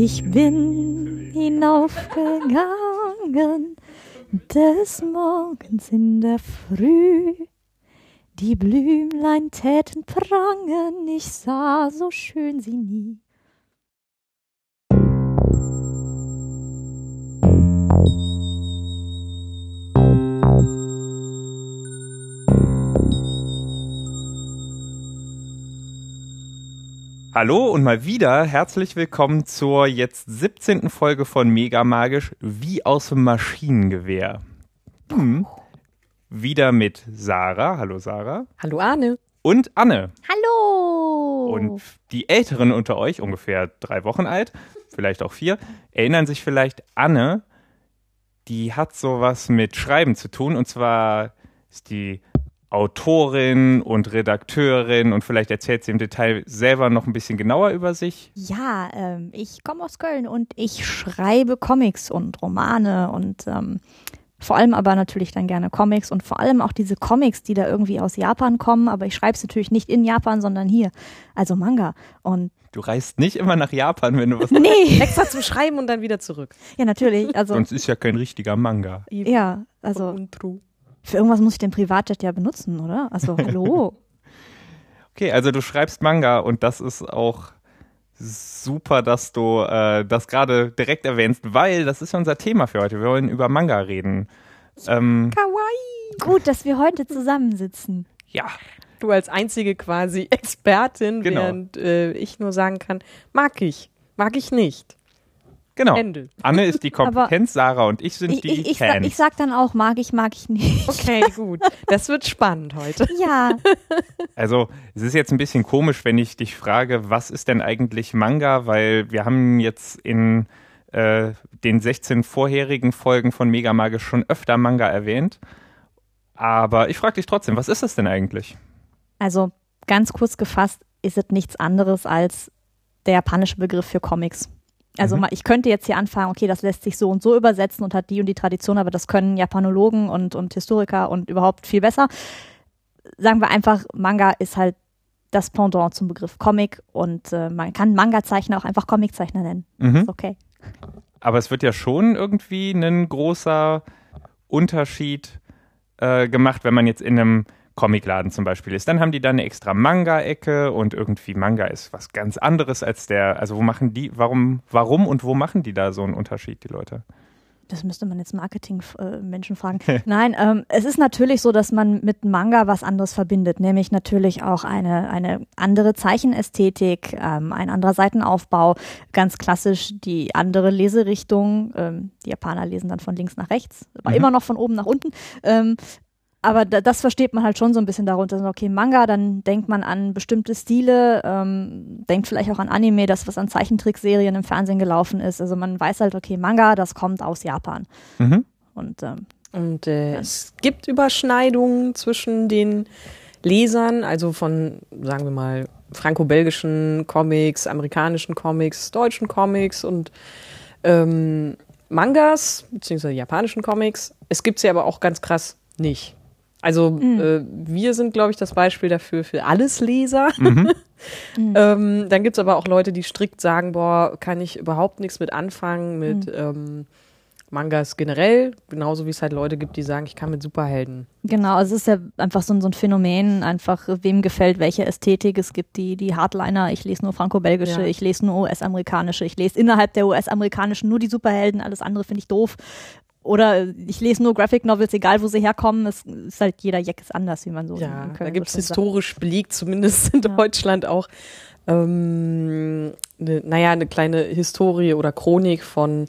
Ich bin hinaufgegangen des Morgens in der Früh. Die Blümlein täten prangen, ich sah so schön sie nie. Hallo und mal wieder herzlich willkommen zur jetzt 17. Folge von Mega Magisch wie aus dem Maschinengewehr. Hm. Wieder mit Sarah. Hallo Sarah. Hallo Arne. Und Anne. Hallo! Und die Älteren unter euch, ungefähr drei Wochen alt, vielleicht auch vier, erinnern sich vielleicht, Anne, die hat sowas mit Schreiben zu tun. Und zwar ist die Autorin und Redakteurin und vielleicht erzählt sie im Detail selber noch ein bisschen genauer über sich. Ja, ähm, ich komme aus Köln und ich schreibe Comics und Romane und ähm, vor allem aber natürlich dann gerne Comics und vor allem auch diese Comics, die da irgendwie aus Japan kommen, aber ich schreibe es natürlich nicht in Japan, sondern hier, also Manga. Und Du reist nicht immer nach Japan, wenn du was. nee, Extra zum Schreiben und dann wieder zurück. ja natürlich, also Sonst ist ja kein richtiger Manga. ja, also Untrue. Für irgendwas muss ich den Privatjet ja benutzen, oder? Also hallo. Okay, also du schreibst Manga und das ist auch super, dass du äh, das gerade direkt erwähnst, weil das ist ja unser Thema für heute. Wir wollen über Manga reden. Ähm, Kawaii. Gut, dass wir heute zusammensitzen. ja, Du als einzige quasi Expertin, Genau. während äh, ich nur sagen kann, mag ich, mag ich nicht. Genau. Ende. Anne ist die Kompetenz, Sarah und ich sind Ich, die ich, ich, sa- Fans. ich sag dann auch, mag ich, mag ich nicht. Okay, gut. Das wird spannend heute. Ja, Also es ist jetzt ein bisschen komisch, wenn ich dich frage, was ist denn eigentlich Manga? Weil wir haben jetzt in äh, den 16 vorherigen Folgen von Mega Magisch schon öfter Manga erwähnt. Aber ich frage dich trotzdem, was ist das denn eigentlich? also ganz kurz gefasst ist es nichts anderes als der japanische Begriff für Comics. Also Mhm. ich könnte jetzt hier anfangen, okay, das lässt sich so und so übersetzen und hat die und die Tradition, aber das können Japanologen und, und Historiker und überhaupt viel besser. Sagen wir einfach, Manga ist halt das Pendant zum Begriff Comic und äh, man kann Manga-Zeichner auch einfach Comiczeichner nennen. Mhm. Ist okay. Aber es wird ja schon irgendwie ein großer Unterschied äh, gemacht, wenn man jetzt in einem Comicladen zum Beispiel ist. Dann haben die da eine extra Manga-Ecke und irgendwie Manga ist was ganz anderes als der. Also wo machen die, warum, warum und wo machen die da so einen Unterschied, die Leute? Das müsste man jetzt Marketing-Menschen fragen. Nein, ähm, es ist natürlich so, dass man mit Manga was anderes verbindet, nämlich natürlich auch eine, eine andere Zeichenästhetik, ähm, ein anderer Seitenaufbau, ganz klassisch die andere Leserichtung. Ähm, die Japaner lesen dann von links nach rechts, aber Mhm. immer noch von oben nach unten. Aber da, das versteht man halt schon so ein bisschen darunter. Okay, Manga, dann denkt man an bestimmte Stile, ähm, denkt vielleicht auch an Anime, das, was an Zeichentrickserien im Fernsehen gelaufen ist. Also man weiß halt, okay, Manga, das kommt aus Japan. Mhm. Und ähm, Und äh, es gibt Überschneidungen zwischen den Lesern, also von, sagen wir mal, franco-belgischen Comics, amerikanischen Comics, deutschen Comics und ähm, Mangas, beziehungsweise japanischen Comics. Es gibt sie aber auch ganz krass nicht. Also äh, wir sind, glaube ich, das Beispiel dafür für alles Leser. ähm, dann gibt's aber auch Leute, die strikt sagen, boah, kann ich überhaupt nichts mit anfangen, mit ähm, Mangas generell, genauso wie es halt Leute gibt, die sagen, ich kann mit Superhelden. genau, also es ist ja einfach so, ein- so ein Phänomen, einfach wem gefällt welche Ästhetik. Es gibt die, die Hardliner, ich lese nur franco-belgische, Ja. ich lese nur US-amerikanische, ich lese innerhalb der US-amerikanischen nur die Superhelden, alles andere finde ich doof. Oder ich lese nur Graphic Novels, egal wo sie herkommen. Es ist halt jeder Jack ist anders, wie man so Ja, in da Köln so schön sagt. historisch belegt, zumindest in Ja. Deutschland auch, ähm, ne, naja, eine kleine Historie oder Chronik von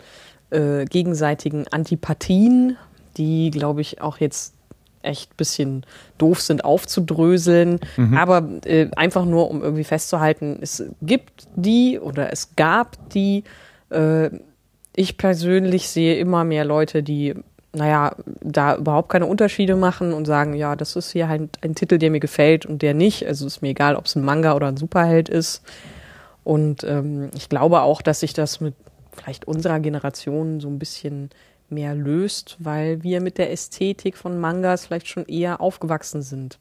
äh, gegenseitigen Antipathien, die, glaube ich, auch jetzt echt bisschen doof sind aufzudröseln, aber äh, einfach nur, um irgendwie festzuhalten, es gibt die oder es gab die, äh, ich persönlich sehe immer mehr Leute, die, naja, da überhaupt keine Unterschiede machen und sagen, ja, das ist hier halt ein Titel, der mir gefällt und der nicht. Also ist mir egal, ob es ein Manga oder ein Superheld ist. Und ähm, ich glaube auch, dass sich das mit vielleicht unserer Generation so ein bisschen mehr löst, weil wir mit der Ästhetik von Mangas vielleicht schon eher aufgewachsen sind.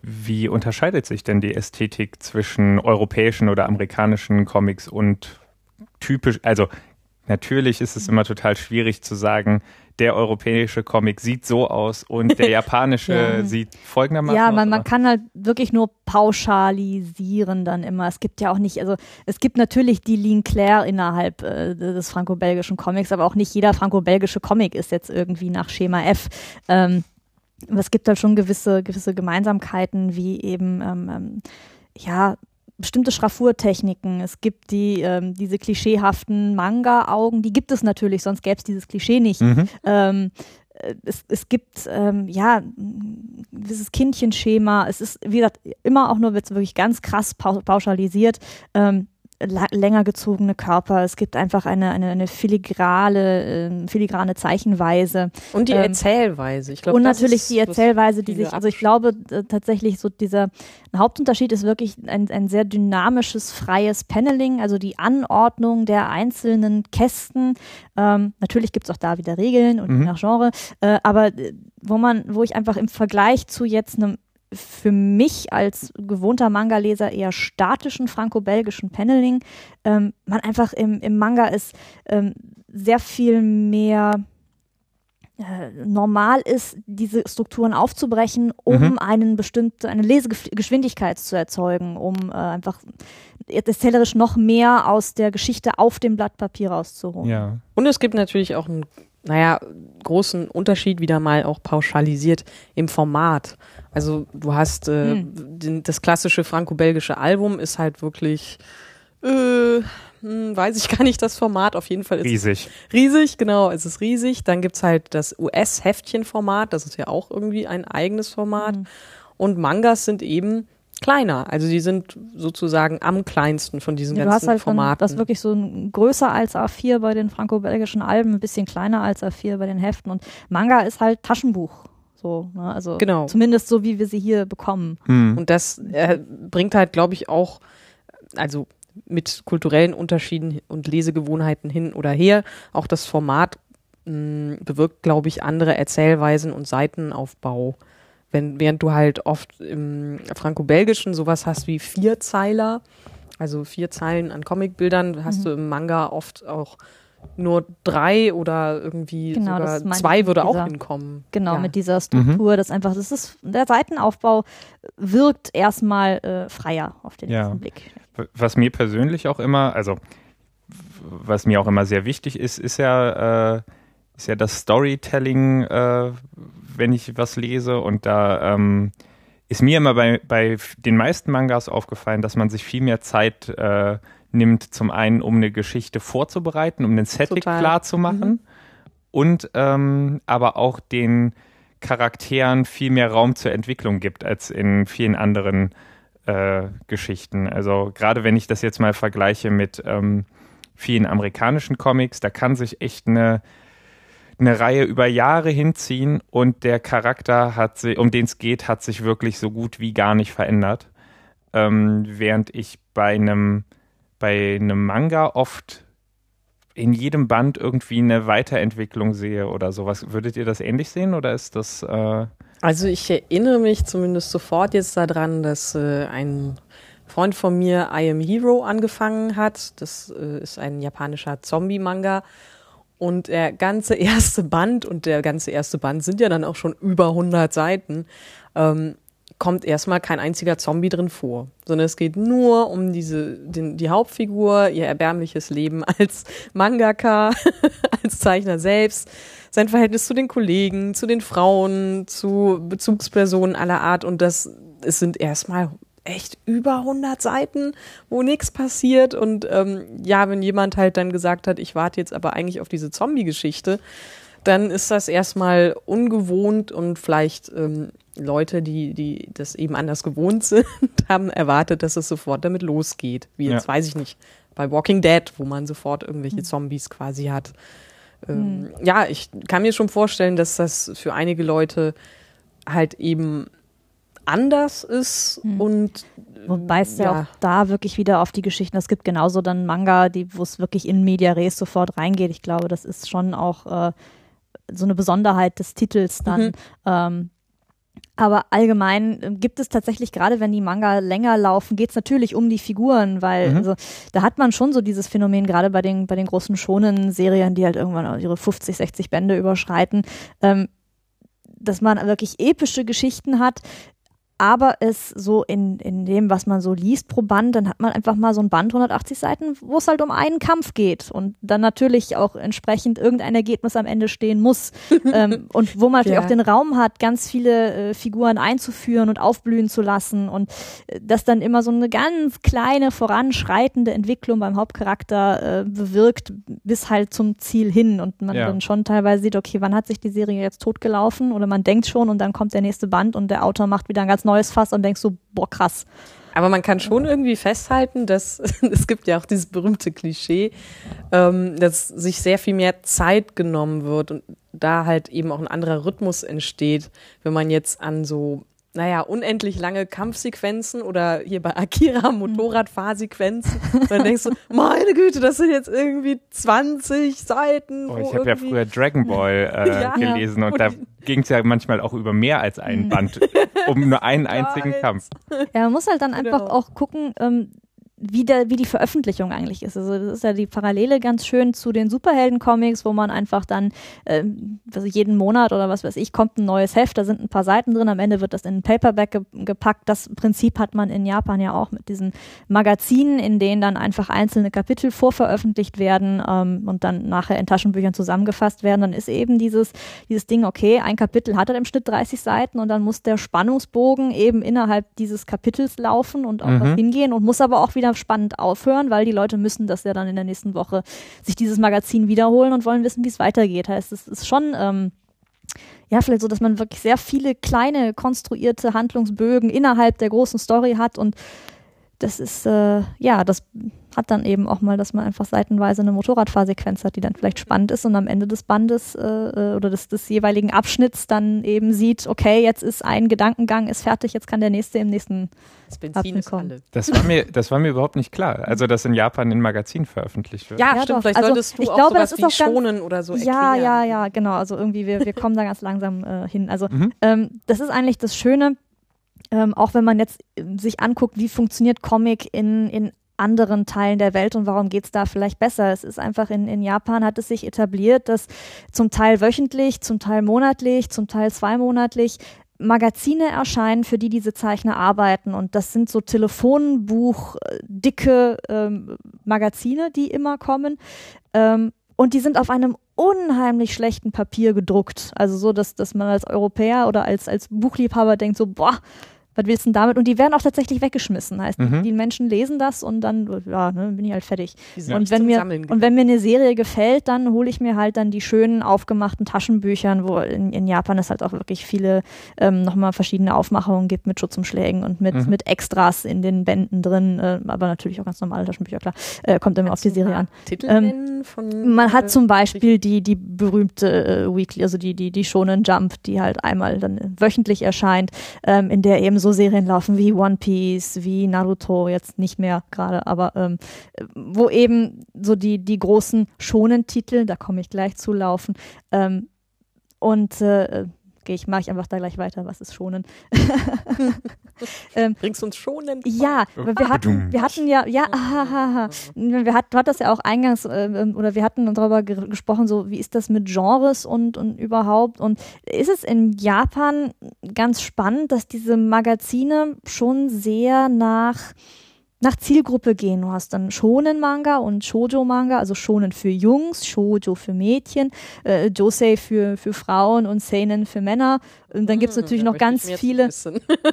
Wie unterscheidet sich denn die Ästhetik zwischen europäischen oder amerikanischen Comics und typisch, also natürlich ist es immer total schwierig zu sagen, der europäische Comic sieht so aus und der japanische ja. sieht folgendermaßen aus. Ja, man, man kann halt wirklich nur pauschalisieren dann immer. Es gibt ja auch nicht, also es gibt natürlich die Lean Claire innerhalb äh, des franco-belgischen Comics, aber auch nicht jeder franco-belgische Comic ist jetzt irgendwie nach Schema F. Ähm, aber es gibt halt schon gewisse, gewisse Gemeinsamkeiten, wie eben ähm, ähm, ja, bestimmte Schraffurtechniken. Es gibt die, ähm, diese klischeehaften Manga-Augen, die gibt es natürlich, sonst gäbe es dieses Klischee nicht. Mhm. Ähm, äh, es, es gibt ähm, ja dieses Kindchenschema. Es ist, wie gesagt, immer auch nur wird es wirklich ganz krass pauschalisiert. Ähm, länger gezogene Körper. Es gibt einfach eine, eine, eine filigrale, äh, filigrane Zeichenweise. Und die ähm, Erzählweise. Ich glaub, und natürlich die Erzählweise, die sich, also ich glaube äh, tatsächlich so dieser Hauptunterschied ist wirklich ein, ein sehr dynamisches, freies Paneling, also die Anordnung der einzelnen Kästen. Ähm, natürlich gibt es auch da wieder Regeln und mhm. nach Genre, äh, aber äh, wo man, wo ich einfach im Vergleich zu jetzt einem für mich als gewohnter Manga-Leser eher statischen franco-belgischen Paneling, ähm, man einfach im, im Manga ist ähm, sehr viel mehr äh, normal ist, diese Strukturen aufzubrechen, um mhm. einen bestimmte, eine Lesegeschwindigkeit zu erzeugen, um äh, einfach erzählerisch noch mehr aus der Geschichte auf dem Blatt Papier rauszuholen. Ja. Und es gibt natürlich auch einen, naja, großen Unterschied wieder mal auch pauschalisiert im Format. Also du hast äh, hm. den, das klassische franco-belgische Album ist halt wirklich, äh, hm, weiß ich gar nicht das Format, auf jeden Fall ist riesig. Es riesig, genau, es ist riesig. Dann gibt's halt das US-Heftchen-Format, das ist ja auch irgendwie ein eigenes Format. Hm. Und Mangas sind eben kleiner. Also die sind sozusagen am kleinsten von diesen ja, ganzen du hast halt Formaten. das wirklich so ein, größer als A4 bei den franco-belgischen Alben, ein bisschen kleiner als A4 bei den Heften. Und Manga ist halt Taschenbuch. So, ne? also genau. zumindest so, wie wir sie hier bekommen. Hm. Und das äh, bringt halt, glaube ich, auch, also mit kulturellen Unterschieden und Lesegewohnheiten hin oder her, auch das Format mh, hm, bewirkt, glaube ich, andere Erzählweisen und Seitenaufbau. Wenn, während du halt oft im Franco-Belgischen sowas hast wie Vierzeiler, also vier Zeilen an Comicbildern, hast mhm. du im Manga oft auch nur drei oder irgendwie genau, sogar zwei würde dieser, auch hinkommen. Genau, ja. mit dieser Struktur, mhm. das einfach, das ist, der Seitenaufbau wirkt erstmal äh, freier auf den ja. ersten Blick. Was mir persönlich auch immer, also was mir auch immer sehr wichtig ist, ist ja, äh, ist ja das Storytelling, äh, wenn ich was lese und da ähm, ist mir immer bei, bei den meisten Mangas aufgefallen, dass man sich viel mehr Zeit äh, nimmt, zum einen, um eine Geschichte vorzubereiten, um den Setting Total. klar zu machen mhm. und ähm, aber auch den Charakteren viel mehr Raum zur Entwicklung gibt als in vielen anderen äh, Geschichten. Also gerade wenn ich das jetzt mal vergleiche mit ähm, vielen amerikanischen Comics, da kann sich echt eine eine Reihe über Jahre hinziehen und der Charakter hat sich, um den es geht, hat sich wirklich so gut wie gar nicht verändert. Ähm, während ich bei einem bei einem Manga oft in jedem Band irgendwie eine Weiterentwicklung sehe oder sowas. Würdet ihr das ähnlich sehen oder ist das? Äh also ich erinnere mich zumindest sofort jetzt daran, dass äh, ein Freund von mir I Am Hero angefangen hat. Das äh, ist ein japanischer Zombie-Manga. Und der ganze erste Band und der ganze erste Band sind ja dann auch schon über 100 Seiten. Ähm, kommt erstmal kein einziger Zombie drin vor, sondern es geht nur um diese, den, die Hauptfigur, ihr erbärmliches Leben als Mangaka, als Zeichner selbst, sein Verhältnis zu den Kollegen, zu den Frauen, zu Bezugspersonen aller Art und das, es sind erstmal echt über 100 Seiten, wo nichts passiert und ähm, ja, wenn jemand halt dann gesagt hat, ich warte jetzt aber eigentlich auf diese Zombie-Geschichte, dann ist das erstmal ungewohnt und vielleicht ähm, Leute, die, die das eben anders gewohnt sind, haben erwartet, dass es sofort damit losgeht. Wie jetzt, ja. weiß ich nicht, bei Walking Dead, wo man sofort irgendwelche hm. Zombies quasi hat. Ähm, mhm. Ja, ich kann mir schon vorstellen, dass das für einige Leute halt eben anders ist mhm. und Wobei es ja. ja. auch da wirklich wieder auf die Geschichten, es gibt genauso dann Manga, die, wo es wirklich in Media Res sofort reingeht. Ich glaube, das ist schon auch äh, so eine Besonderheit des Titels dann. Mhm. Ähm, Aber allgemein äh, gibt es tatsächlich, gerade wenn die Manga länger laufen, geht es natürlich um die Figuren, weil Mhm. also, da hat man schon so dieses Phänomen, gerade bei den, bei den großen schonen Serien, die halt irgendwann ihre 50, 60 Bände überschreiten, ähm, dass man wirklich epische Geschichten hat, aber es so in, in dem, was man so liest pro Band, dann hat man einfach mal so ein Band 180 Seiten, wo es halt um einen Kampf geht. Und dann natürlich auch entsprechend irgendein Ergebnis am Ende stehen muss. Ähm, und wo man natürlich Ja. auch den Raum hat, ganz viele äh, Figuren einzuführen und aufblühen zu lassen. Und äh, das dann immer so eine ganz kleine voranschreitende Entwicklung beim Hauptcharakter äh, bewirkt bis halt zum Ziel hin. Und man Ja. dann schon teilweise sieht, okay, wann hat sich die Serie jetzt totgelaufen? Oder man denkt schon und dann kommt der nächste Band und der Autor macht wieder ein ganz neues Fass und denkst so, boah, krass. Aber man kann schon irgendwie festhalten, dass es gibt ja auch dieses berühmte Klischee, ähm, dass sich sehr viel mehr Zeit genommen wird und da halt eben auch ein anderer Rhythmus entsteht, wenn man jetzt an so naja, unendlich lange Kampfsequenzen oder hier bei Akira Motorradfahrsequenzen. Und dann denkst du, meine Güte, das sind jetzt irgendwie 20 Seiten. Oh, ich habe ja früher Dragon Ball äh, Ja. gelesen und da ging es ja manchmal auch über mehr als einen Band, um nur einen einzigen. Kampf. Ja, man muss halt dann einfach Genau. auch gucken, ähm, wie, der, wie die Veröffentlichung eigentlich ist. Also das ist ja die Parallele ganz schön zu den Superhelden-Comics, wo man einfach dann ähm, also jeden Monat oder was weiß ich, kommt ein neues Heft, da sind ein paar Seiten drin, am Ende wird das in ein Paperback ge gepackt. Das Prinzip hat man in Japan ja auch mit diesen Magazinen, in denen dann einfach einzelne Kapitel vorveröffentlicht werden ähm, und dann nachher in Taschenbüchern zusammengefasst werden. Dann ist eben dieses, dieses Ding, okay, ein Kapitel hat halt im Schnitt 30 Seiten und dann muss der Spannungsbogen eben innerhalb dieses Kapitels laufen und auch Mhm. hingehen und muss aber auch wieder spannend aufhören, weil die Leute müssen das ja dann in der nächsten Woche sich dieses Magazin wiederholen und wollen wissen, wie es weitergeht. Heißt, es ist schon ähm, ja, vielleicht so, dass man wirklich sehr viele kleine konstruierte Handlungsbögen innerhalb der großen Story hat und das ist, äh, ja, das hat dann eben auch mal, dass man einfach seitenweise eine Motorradfahrsequenz hat, die dann vielleicht spannend ist und am Ende des Bandes äh, äh, oder des, des jeweiligen Abschnitts dann eben sieht, okay, jetzt ist ein Gedankengang, ist fertig, jetzt kann der nächste im nächsten. Das Benzin ist Abgekommen. alle. Das war mir, das war mir überhaupt nicht klar. Also, dass in Japan ein Magazin veröffentlicht wird. Ja, Ja, stimmt. doch. Vielleicht Also, solltest du ich auch glaube, sowas das ist wie auch ganz- schonen oder so ja, erklären. ja, ja, genau. Also irgendwie, wir, wir kommen da ganz langsam äh, hin. Also Mhm. ähm, das ist eigentlich das Schöne, ähm, auch wenn man jetzt äh, sich anguckt, wie funktioniert Comic in, in anderen Teilen der Welt und warum geht's da vielleicht besser. Es ist einfach in, in Japan hat es sich etabliert, dass zum Teil wöchentlich, zum Teil monatlich, zum Teil zweimonatlich Magazine erscheinen, für die diese Zeichner arbeiten. Und das sind so Telefonbuch, äh, ähm, Magazine, die immer kommen. Ähm, und die sind auf einem unheimlich schlechten Papier gedruckt. Also so, dass, dass man als Europäer oder als, als Buchliebhaber denkt so, boah, was willst du denn damit? Und die werden auch tatsächlich weggeschmissen. Heißt, Mhm. die, Menschen lesen das und dann, ja, ne, bin ich halt fertig. Die sind Und wenn, mir, und wenn mir eine Serie gefällt, dann hole ich mir halt dann die schönen aufgemachten Taschenbüchern, wo in, in Japan es halt auch wirklich viele ähm, nochmal verschiedene Aufmachungen gibt mit Schutzumschlägen und mit, Mhm. mit Extras in den Bänden drin, äh, aber natürlich auch ganz normale Taschenbücher, klar. Äh, kommt immer auf die Serie an. Titel Ähm, von, Man äh, hat zum Beispiel die, die berühmte äh, Weekly, also die, die, die Shonen Jump, die halt einmal dann wöchentlich erscheint, ähm, in der eben so Serien laufen wie One Piece, wie Naruto, jetzt nicht mehr gerade, aber ähm, wo eben so die, die großen Shonen-Titel, da komme ich gleich zu, laufen. Ähm, und äh, gehe ich, mache ich einfach da gleich weiter, was ist Shonen? ähm, Bringst uns schonen. ja, wir hatten, wir hatten ja, ja, ahaha, wir hatten, du hattest ja auch eingangs, äh, oder wir hatten darüber ge gesprochen, so, wie ist das mit Genres und, und überhaupt und ist es in Japan ganz spannend, dass diese Magazine schon sehr nach, nach Zielgruppe gehen. Du hast dann Shonen-Manga und Shoujo-Manga, also Shonen für Jungs, Shoujo für Mädchen, äh, Josei für, für Frauen und Seinen für Männer. Und dann gibt's natürlich noch ganz viele,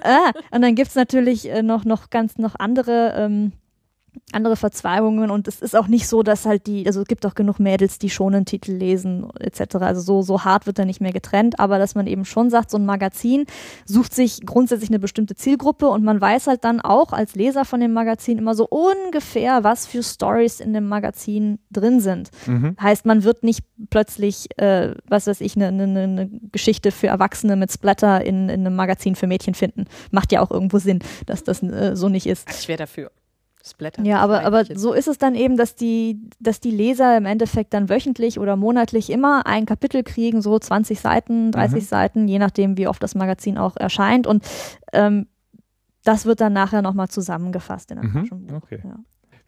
ah, und dann gibt's natürlich äh, noch, noch ganz noch andere, ähm, andere Verzweigungen und es ist auch nicht so, dass halt die, also es gibt auch genug Mädels, die schon einen Titel lesen etc. Also so, so hart wird er nicht mehr getrennt, aber dass man eben schon sagt, so ein Magazin sucht sich grundsätzlich eine bestimmte Zielgruppe und man weiß halt dann auch als Leser von dem Magazin immer so ungefähr, was für Stories in dem Magazin drin sind. Mhm. Heißt, man wird nicht plötzlich, äh, was weiß ich, eine ne, ne, ne Geschichte für Erwachsene mit Splatter in, in einem Magazin für Mädchen finden. Macht ja auch irgendwo Sinn, dass das äh, so nicht ist. Ich wäre dafür. Splatter. Ja, aber, aber so ist es dann eben, dass die, dass die Leser im Endeffekt dann wöchentlich oder monatlich immer ein Kapitel kriegen, so 20 Seiten, 30 mhm. Seiten, je nachdem, wie oft das Magazin auch erscheint. Und ähm, das wird dann nachher nochmal zusammengefasst in einem mhm. Taschenbuch. Okay. Ja.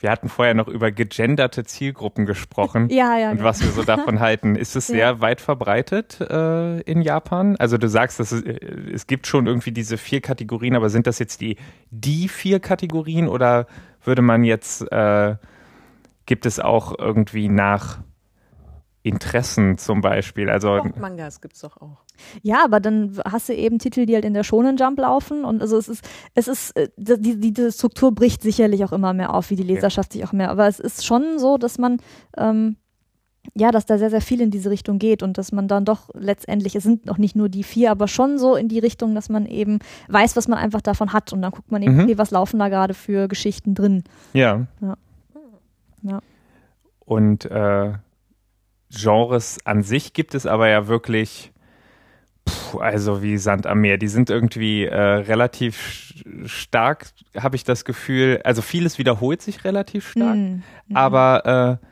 Wir hatten vorher noch über gegenderte Zielgruppen gesprochen ja, ja, und genau. was wir so davon halten. Ist es sehr ja. weit verbreitet äh, in Japan? Also du sagst, dass es, äh, es gibt schon irgendwie diese vier Kategorien, aber sind das jetzt die, die vier Kategorien oder würde man jetzt, äh, gibt es auch irgendwie nach Interessen zum Beispiel. Also auch Mangas gibt es doch auch. Ja, aber dann hast du eben Titel, die halt in der Shonen Jump laufen und also es ist, es ist, äh, die, die, Struktur bricht sicherlich auch immer mehr auf, wie die Leserschaft ja. sich auch mehr. Aber es ist schon so, dass man ähm, ja, dass da sehr, sehr viel in diese Richtung geht und dass man dann doch letztendlich, es sind noch nicht nur die vier, aber schon so in die Richtung, dass man eben weiß, was man einfach davon hat und dann guckt man eben, mhm. okay, was laufen da gerade für Geschichten drin. Ja. Ja. ja. Und äh, Genres an sich gibt es aber ja wirklich, pff, also wie Sand am Meer. Die sind irgendwie äh, relativ stark, habe ich das Gefühl. Also vieles wiederholt sich relativ stark, mhm. aber äh,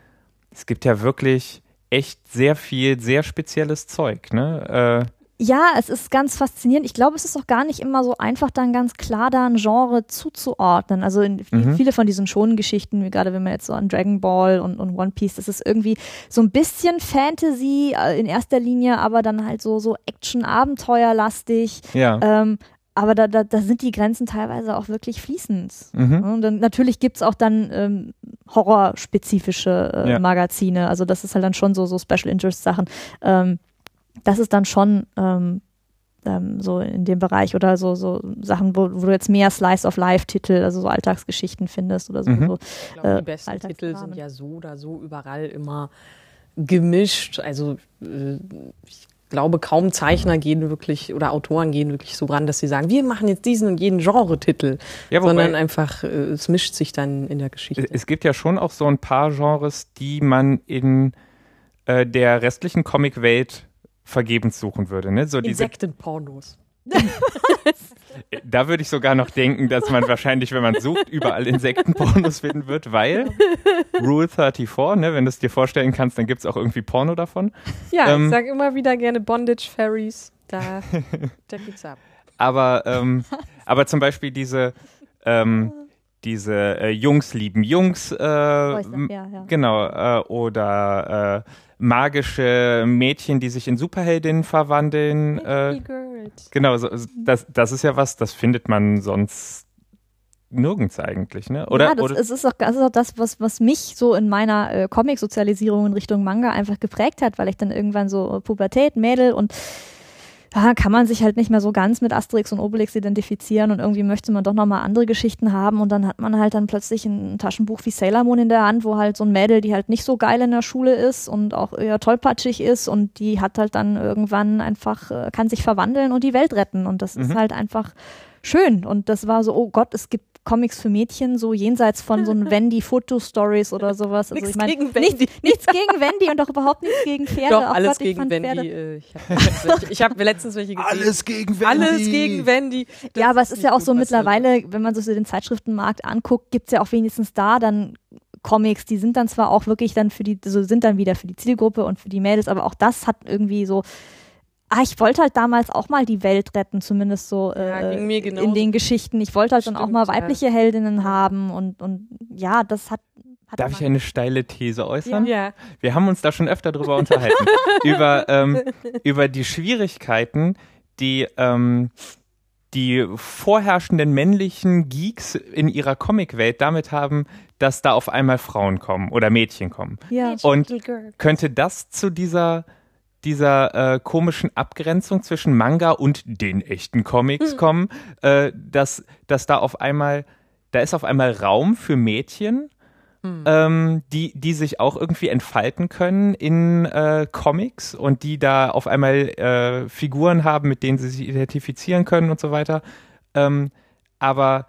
es gibt ja wirklich echt sehr viel, sehr spezielles Zeug. Ne? Äh, ja, es ist ganz faszinierend. Ich glaube, es ist auch gar nicht immer so einfach, dann ganz klar da ein Genre zuzuordnen. Also in, mhm. viele von diesen Schonengeschichten, wie gerade wenn man jetzt so an Dragon Ball und, und One Piece, das ist irgendwie so ein bisschen Fantasy äh, in erster Linie, aber dann halt so, so Action-Abenteuerlastig. Ja. Ähm, aber da, da, da sind die Grenzen teilweise auch wirklich fließend. Mhm. Und dann, natürlich gibt's auch dann ähm, horrorspezifische äh, ja. Magazine. Also das ist halt dann schon so, so Special Interest Sachen. Ähm, das ist dann schon ähm, ähm, so in dem Bereich oder so, so Sachen, wo, wo du jetzt mehr Slice of Life-Titel, also so Alltagsgeschichten findest oder so. Mhm. so ich glaube, die äh, besten Titel sind ja so oder so überall immer gemischt. Also äh, ich glaube, kaum Zeichner gehen wirklich oder Autoren gehen wirklich so ran, dass sie sagen, wir machen jetzt diesen und jeden Genre-Titel, ja, sondern einfach, äh, es mischt sich dann in der Geschichte. Es gibt ja schon auch so ein paar Genres, die man in äh, der restlichen Comic-Welt vergebens suchen würde. Ne? So Insektenpornos. da würde ich sogar noch denken, dass man wahrscheinlich, wenn man sucht, überall Insektenpornos finden wird, weil Rule 34, ne, wenn du es dir vorstellen kannst, dann gibt es auch irgendwie Porno davon. Ja, ähm, ich sage immer wieder gerne Bondage Fairies, da, da geht's ab. Aber, ähm, aber zum Beispiel diese, ähm, diese äh, Jungs lieben Jungs, äh, ja, ja. genau, äh, oder äh, magische Mädchen, die sich in Superheldinnen verwandeln. Äh, genau, so, das, das ist ja was, das findet man sonst nirgends eigentlich, ne? Oder, ja, das, oder? Es ist auch, das ist auch das, was, was mich so in meiner äh, Comic-Sozialisierung in Richtung Manga einfach geprägt hat, weil ich dann irgendwann so Pubertät, Mädel und ja, kann man sich halt nicht mehr so ganz mit Asterix und Obelix identifizieren und irgendwie möchte man doch nochmal andere Geschichten haben und dann hat man halt dann plötzlich ein Taschenbuch wie Sailor Moon in der Hand, wo halt so ein Mädel, die halt nicht so geil in der Schule ist und auch eher tollpatschig ist und die hat halt dann irgendwann einfach, äh, kann sich verwandeln und die Welt retten und das mhm. ist halt einfach schön und das war so, oh Gott, es gibt Comics für Mädchen, so jenseits von so Wendy Foto-Stories oder sowas. Also nichts ich mein, gegen Wendy. Nichts, nichts gegen Wendy und auch überhaupt nichts gegen Pferde. Doch, alles Gott, gegen Wendy. Äh, ich habe hab letztens welche gesehen. Alles gegen Wendy. Alles gegen Wendy. Das ja, aber es ist ja auch so mittlerweile, wenn man sich so den Zeitschriftenmarkt anguckt, gibt es ja auch wenigstens da dann Comics, die sind dann zwar auch wirklich dann für die, so sind dann wieder für die Zielgruppe und für die Mädels, aber auch das hat irgendwie so ah, ich wollte halt damals auch mal die Welt retten, zumindest so äh, ja, in den Geschichten. Ich wollte halt Stimmt, dann auch mal weibliche ja. Heldinnen haben und, und ja, das hat. hat Darf ich eine steile These äußern? Ja. Wir haben uns da schon öfter drüber unterhalten. über, ähm, über die Schwierigkeiten, die ähm, die vorherrschenden männlichen Geeks in ihrer Comicwelt damit haben, dass da auf einmal Frauen kommen oder Mädchen kommen. Ja. Und könnte das zu dieser dieser äh, komischen Abgrenzung zwischen Manga und den echten Comics mhm. kommen, äh, dass, dass da auf einmal, da ist auf einmal Raum für Mädchen, mhm. ähm, die, die sich auch irgendwie entfalten können in äh, Comics und die da auf einmal äh, Figuren haben, mit denen sie sich identifizieren können und so weiter. Ähm, aber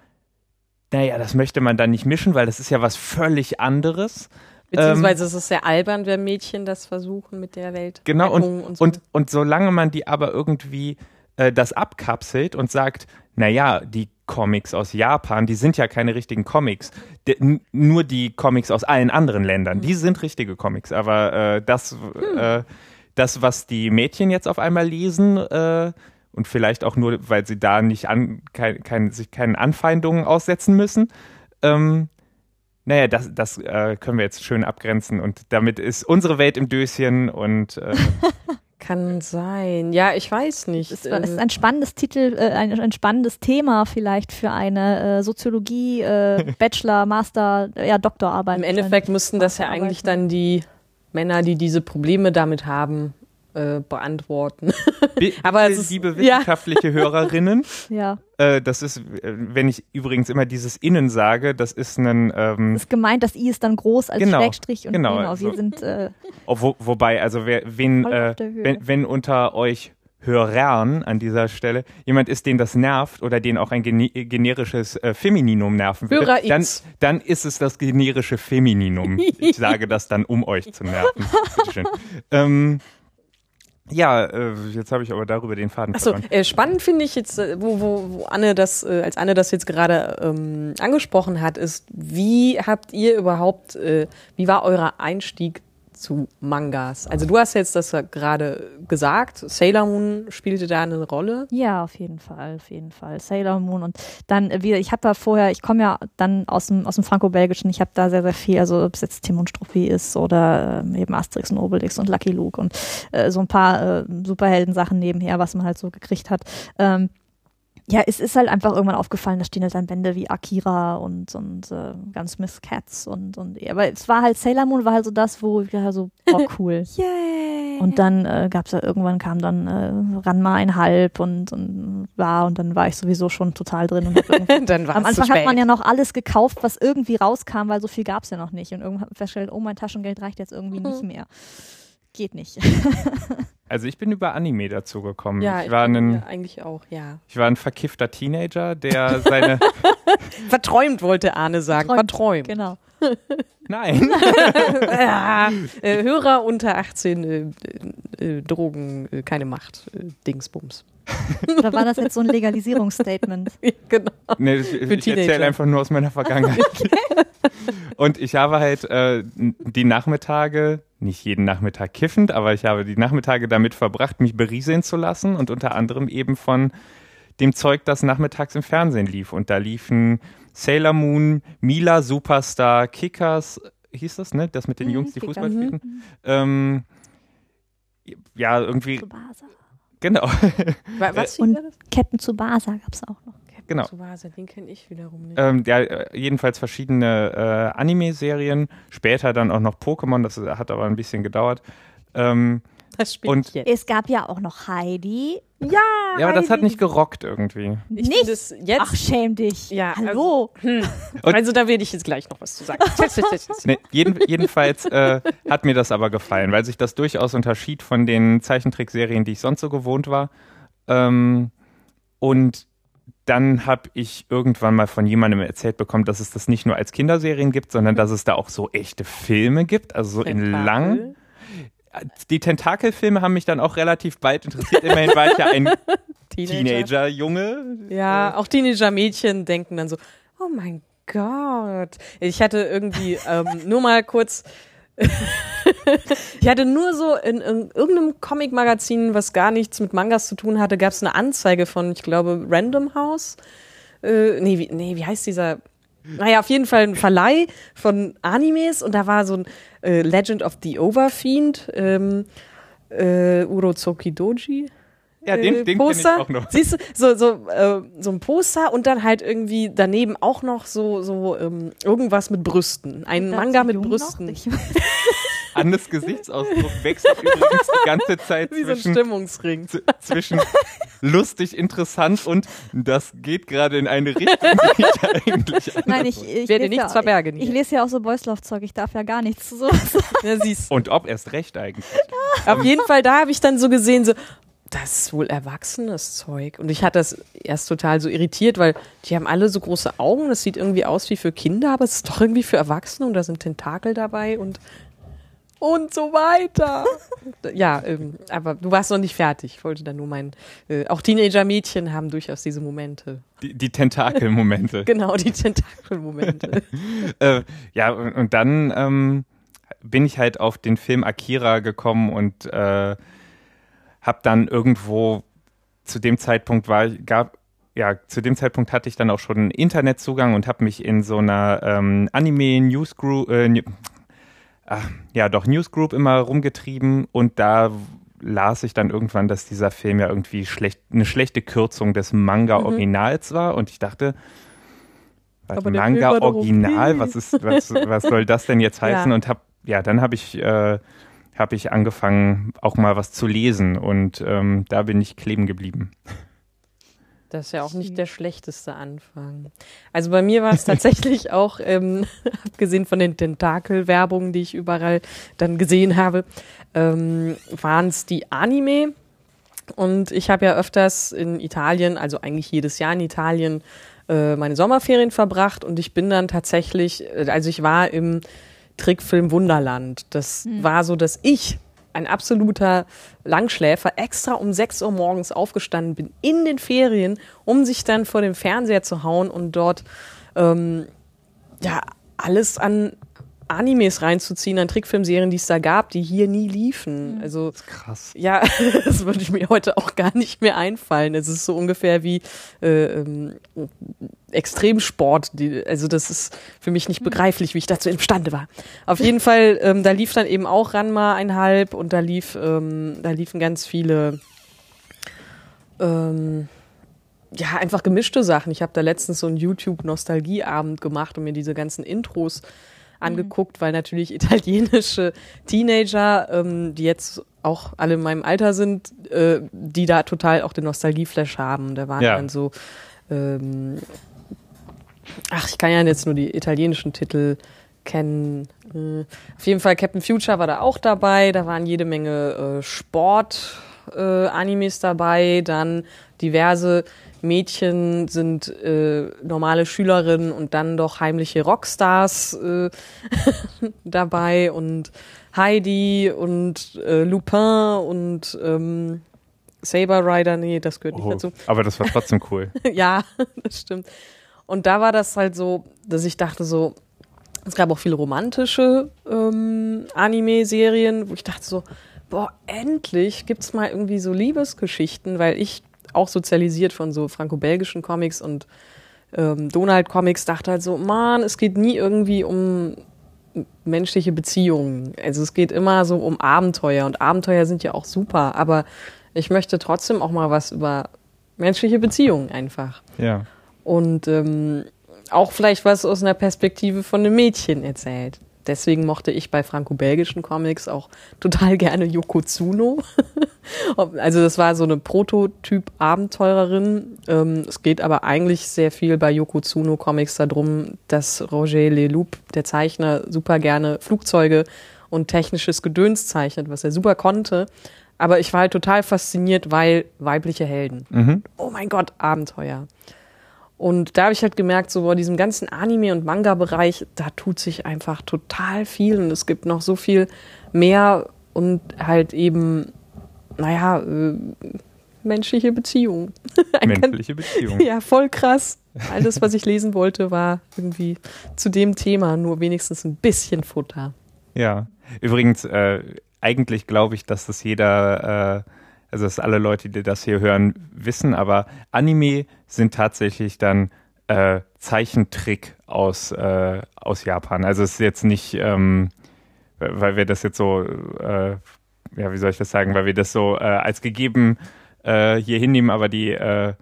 naja, das möchte man dann nicht mischen, weil das ist ja was völlig anderes. Beziehungsweise ähm, es ist sehr albern, wenn Mädchen das versuchen mit der Welt. Genau, und, und, so. und, und solange man die aber irgendwie äh, das abkapselt und sagt, naja, die Comics aus Japan, die sind ja keine richtigen Comics. De, nur die Comics aus allen anderen Ländern, die sind richtige Comics. Aber äh, das, hm. äh, das, was die Mädchen jetzt auf einmal lesen, äh, und vielleicht auch nur, weil sie da nicht an, kein, kein, sich keinen Anfeindungen aussetzen müssen, ähm, naja, das, das äh, können wir jetzt schön abgrenzen und damit ist unsere Welt im Döschen und äh, Kann sein. Ja, ich weiß nicht. Es ist ein spannendes Titel, äh, ein, ein, spannendes Thema vielleicht für eine äh, Soziologie, äh, Bachelor, Master, ja, Doktorarbeit. Im Endeffekt müssten das ja eigentlich dann die Männer, die diese Probleme damit haben, äh, beantworten. Aber es ist, liebe wissenschaftliche ja. Hörerinnen, ja. Äh, das ist, äh, wenn ich übrigens immer dieses Innen sage, das ist ein. Ähm, das ist gemeint, das I ist dann groß als genau, Schrägstrich und genau, genau wir sind. Äh, wo, wobei, also wer, wen, äh, wenn, wenn unter euch Hörern an dieser Stelle jemand ist, den das nervt oder den auch ein generisches äh, Femininum nerven würde, dann, dann ist es das generische Femininum. ich sage das dann, um euch zu nerven. Ähm, ja, äh, jetzt habe ich aber darüber den Faden Achso, äh, spannend finde ich jetzt, äh, wo, wo, wo Anne das, äh, als Anne das jetzt gerade ähm, angesprochen hat, ist, wie habt ihr überhaupt, äh, wie war euer Einstieg zu Mangas. Also du hast jetzt das gerade gesagt, Sailor Moon spielte da eine Rolle. Ja, auf jeden Fall, auf jeden Fall. Sailor Moon und dann äh, wieder, ich habe da vorher, ich komme ja dann aus dem, aus dem Franco-Belgischen, ich habe da sehr, sehr viel, also ob es jetzt Tim und Struppi ist oder äh, eben Asterix und Obelix und Lucky Luke und äh, so ein paar äh, Superhelden-Sachen nebenher, was man halt so gekriegt hat. Ähm, ja, es ist halt einfach irgendwann aufgefallen, da stehen halt dann Bände wie Akira und, und äh, Gunsmith Cats und, und aber es war halt Sailor Moon war halt so das, wo ich ja so, oh cool. Yay. Und dann äh, gab es ja irgendwann kam dann äh, Ranma ein Halb und, und war und dann war ich sowieso schon total drin. Und dann am Anfang hat man ja noch alles gekauft, was irgendwie rauskam, weil so viel gab es ja noch nicht. Und irgendwann festgestellt, oh, mein Taschengeld reicht jetzt irgendwie nicht mehr. Geht nicht. Also ich bin über Anime dazu gekommen. Ja, ich, war ich ein, eigentlich auch, ja. Ich war ein verkiffter Teenager, der seine verträumt wollte Arne sagen, verträumt. Genau. Nein. ja, äh, Hörer unter 18 äh, äh, Drogen äh, keine Macht äh, Dingsbums. Oder war das jetzt so ein Legalisierungsstatement? genau. Nee, das, ich erzähle einfach nur aus meiner Vergangenheit. Okay. Und ich habe halt äh, die Nachmittage, nicht jeden Nachmittag kiffend, aber ich habe die Nachmittage damit verbracht, mich berieseln zu lassen und unter anderem eben von dem Zeug, das nachmittags im Fernsehen lief. Und da liefen Sailor Moon, Mila Superstar, Kickers, hieß das, ne? Das mit den mhm, Jungs, die Fußball spielten. Mhm. Ähm, ja, irgendwie. Tsubasa. Genau. Was und Captain Tsubasa gab es auch noch. Captain genau. Tsubasa, den kenne ich wiederum nicht. Ähm, ja, äh, jedenfalls verschiedene äh, Anime-Serien. Später dann auch noch Pokémon, das hat aber ein bisschen gedauert. Ähm, das und. Es gab ja auch noch Heidi. Ja, ja, aber das hat nicht gerockt irgendwie. Ich nicht? Das jetzt, Ach, schäm dich. Ja, Hallo. Also, hm. also da werde ich jetzt gleich noch was zu sagen. nee, jeden, jedenfalls äh, hat mir das aber gefallen, weil sich das durchaus unterschied von den Zeichentrickserien, die ich sonst so gewohnt war. Ähm, und dann habe ich irgendwann mal von jemandem erzählt bekommen, dass es das nicht nur als Kinderserien gibt, sondern dass es da auch so echte Filme gibt, also so in lang die Tentakelfilme haben mich dann auch relativ bald interessiert. Immerhin war ich ja ein Teenager-Junge. ja, auch Teenager-Mädchen denken dann so, oh mein Gott. Ich hatte irgendwie ähm, nur mal kurz ich hatte nur so in, in irgendeinem Comic-Magazin, was gar nichts mit Mangas zu tun hatte, gab es eine Anzeige von, ich glaube, Random House. Äh, nee, wie, nee, wie heißt dieser? Naja, auf jeden Fall ein Verleih von Animes und da war so ein äh, Legend of the Overfiend, ähm, äh, Urozoki Doji. Ja, den, äh, den Poster. ich auch noch. Siehst du, so, so, äh, so ein Poster und dann halt irgendwie daneben auch noch so, so ähm, irgendwas mit Brüsten. Ein Manga mit Brüsten. Annes Gesichtsausdruck wechselt übrigens die ganze Zeit Wie zwischen, so Stimmungsring. zwischen lustig, interessant und das geht gerade in eine Richtung, die ich eigentlich Nein, ich, ich werde nichts ja, verbergen. Ich, ich, lese ja auch so Boyslauf-Zeug, ich darf ja gar nichts zu sowas ja, siehst. Und ob erst recht eigentlich. Auf jeden Fall, da habe ich dann so gesehen, so, das ist wohl erwachsenes Zeug. Und ich hatte das erst total so irritiert, weil die haben alle so große Augen. Das sieht irgendwie aus wie für Kinder, aber es ist doch irgendwie für Erwachsene und da sind Tentakel dabei und und so weiter. ja, ähm, aber du warst noch nicht fertig. Ich wollte da nur meinen, äh, auch Teenager-Mädchen haben durchaus diese Momente. Die, die Tentakelmomente. genau, die Tentakelmomente. äh, ja, und, und dann ähm, bin ich halt auf den Film Akira gekommen und äh, habe dann irgendwo zu dem Zeitpunkt war, gab, ja, zu dem Zeitpunkt hatte ich dann auch schon Internetzugang und habe mich in so einer ähm, Anime-Newsgroup, äh, ja doch, Newsgroup immer rumgetrieben und da las ich dann irgendwann, dass dieser Film ja irgendwie schlecht, eine schlechte Kürzung des Manga-Originals mhm. war und ich dachte, was Manga-Original, okay. was ist, was, was soll das denn jetzt heißen? Ja. Und hab, ja, dann habe ich, äh, habe ich angefangen, auch mal was zu lesen und ähm, da bin ich kleben geblieben. Das ist ja auch nicht der schlechteste Anfang. Also bei mir war es tatsächlich auch, ähm, abgesehen von den Tentakel-Werbungen, die ich überall dann gesehen habe, ähm, waren es die Anime. Und ich habe ja öfters in Italien, also eigentlich jedes Jahr in Italien, äh, meine Sommerferien verbracht. Und ich bin dann tatsächlich, äh, also ich war im Trickfilm Wunderland. Das mhm. war so, dass ich ein absoluter Langschläfer, extra um 6 Uhr morgens aufgestanden bin in den Ferien, um sich dann vor dem Fernseher zu hauen und dort ähm, ja alles an Animes reinzuziehen, an Trickfilmserien, die es da gab, die hier nie liefen. Mhm. Also krass. Ja, das würde ich mir heute auch gar nicht mehr einfallen. Es ist so ungefähr wie äh, ähm, Extremsport. Die, also das ist für mich nicht mhm. begreiflich, wie ich dazu imstande war. Auf jeden Fall, ähm, da lief dann eben auch Ranma einhalb und da lief, ähm, da liefen ganz viele ähm, ja, einfach gemischte Sachen. Ich habe da letztens so einen YouTube-Nostalgieabend gemacht und mir diese ganzen Intros angeguckt, mhm. weil natürlich italienische Teenager, ähm, die jetzt auch alle in meinem Alter sind, äh, die da total auch den Nostalgieflash haben. Da waren ja. dann so, ähm, ach, ich kann ja jetzt nur die italienischen Titel kennen. Äh, auf jeden Fall Captain Future war da auch dabei. Da waren jede Menge äh, Sport-Animes äh, dabei, dann diverse Mädchen sind äh, normale Schülerinnen und dann doch heimliche Rockstars äh, dabei und Heidi und äh, Lupin und ähm, Saber Rider, nee, das gehört nicht oh, dazu. Aber das war trotzdem cool. ja, das stimmt. Und da war das halt so, dass ich dachte so, es gab auch viele romantische ähm, Anime-Serien, wo ich dachte so, boah, endlich gibt's mal irgendwie so Liebesgeschichten, weil ich auch sozialisiert von so franco-belgischen Comics und ähm, Donald-Comics, dachte halt so, man, es geht nie irgendwie um menschliche Beziehungen. Also es geht immer so um Abenteuer und Abenteuer sind ja auch super, aber ich möchte trotzdem auch mal was über menschliche Beziehungen einfach. Ja. Und ähm, auch vielleicht was aus einer Perspektive von einem Mädchen erzählt deswegen mochte ich bei franco-belgischen Comics auch total gerne Yokozuna. also das war so eine Prototyp-Abenteurerin. Ähm, es geht aber eigentlich sehr viel bei Yokozuna-Comics darum, dass Roger Leloup, der Zeichner, super gerne Flugzeuge und technisches Gedöns zeichnet, was er super konnte. Aber ich war halt total fasziniert, weil weibliche Helden. Mhm. Oh mein Gott, Abenteuer. Und da habe ich halt gemerkt, so bei diesem ganzen Anime- und Manga-Bereich, da tut sich einfach total viel und es gibt noch so viel mehr und halt eben, naja, äh, menschliche Beziehungen. menschliche Beziehungen. Ja, voll krass. Alles, was ich lesen wollte, war irgendwie zu dem Thema, nur wenigstens ein bisschen Futter. Ja, übrigens, äh, eigentlich glaube ich, dass das jeder äh, also dass alle Leute, die das hier hören, wissen, aber Anime sind tatsächlich dann äh, Zeichentrick aus, äh, aus Japan. Also es ist jetzt nicht, ähm, weil wir das jetzt so, äh, ja, wie soll ich das sagen, weil wir das so äh, als gegeben äh, hier hinnehmen, aber die, äh,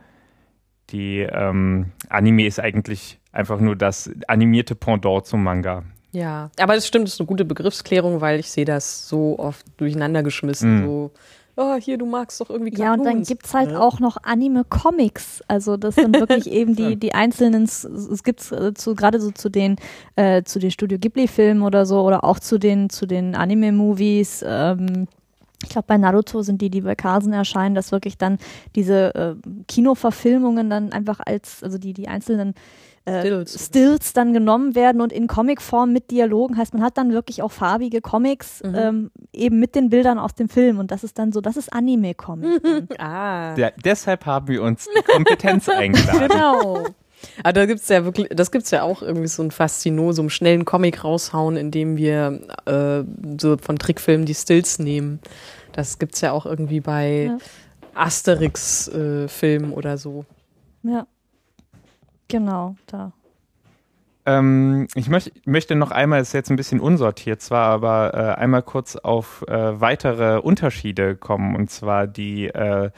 die ähm, Anime ist eigentlich einfach nur das animierte Pendant zum Manga. Ja, aber es stimmt, das ist eine gute Begriffsklärung, weil ich sehe das so oft durcheinander geschmissen, mm. so oh, hier, du magst doch irgendwie Cartoons. Ja, und dann gibt's halt ja. auch noch Anime-Comics. Also das sind wirklich eben die, die einzelnen, es gibt äh, zu, gerade so zu den, äh, zu den Studio Ghibli-Filmen oder so oder auch zu den, zu den Anime-Movies. Ähm, ich glaube, bei Naruto sind die, die bei Carson erscheinen, dass wirklich dann diese äh, Kinoverfilmungen dann einfach als, also die, die einzelnen äh, Stills. Stills dann genommen werden und in Comicform mit Dialogen heißt, man hat dann wirklich auch farbige Comics Mhm. ähm, eben mit den Bildern aus dem Film und das ist dann so, das ist Anime-Comic. Ah. Ja, deshalb haben wir uns die Kompetenz eingeladen. Genau. Aber da gibt's ja wirklich, das gibt's ja auch irgendwie so ein Faszinosum, schnell einen Comic raushauen, indem wir äh, so von Trickfilmen die Stills nehmen. Das gibt's ja auch irgendwie bei Ja. Asterix-Filmen oder so. ja. Genau, da. Ähm, ich möcht, möchte noch einmal, ist jetzt ein bisschen unsortiert zwar, aber äh, einmal kurz auf äh, weitere Unterschiede kommen und zwar die, äh,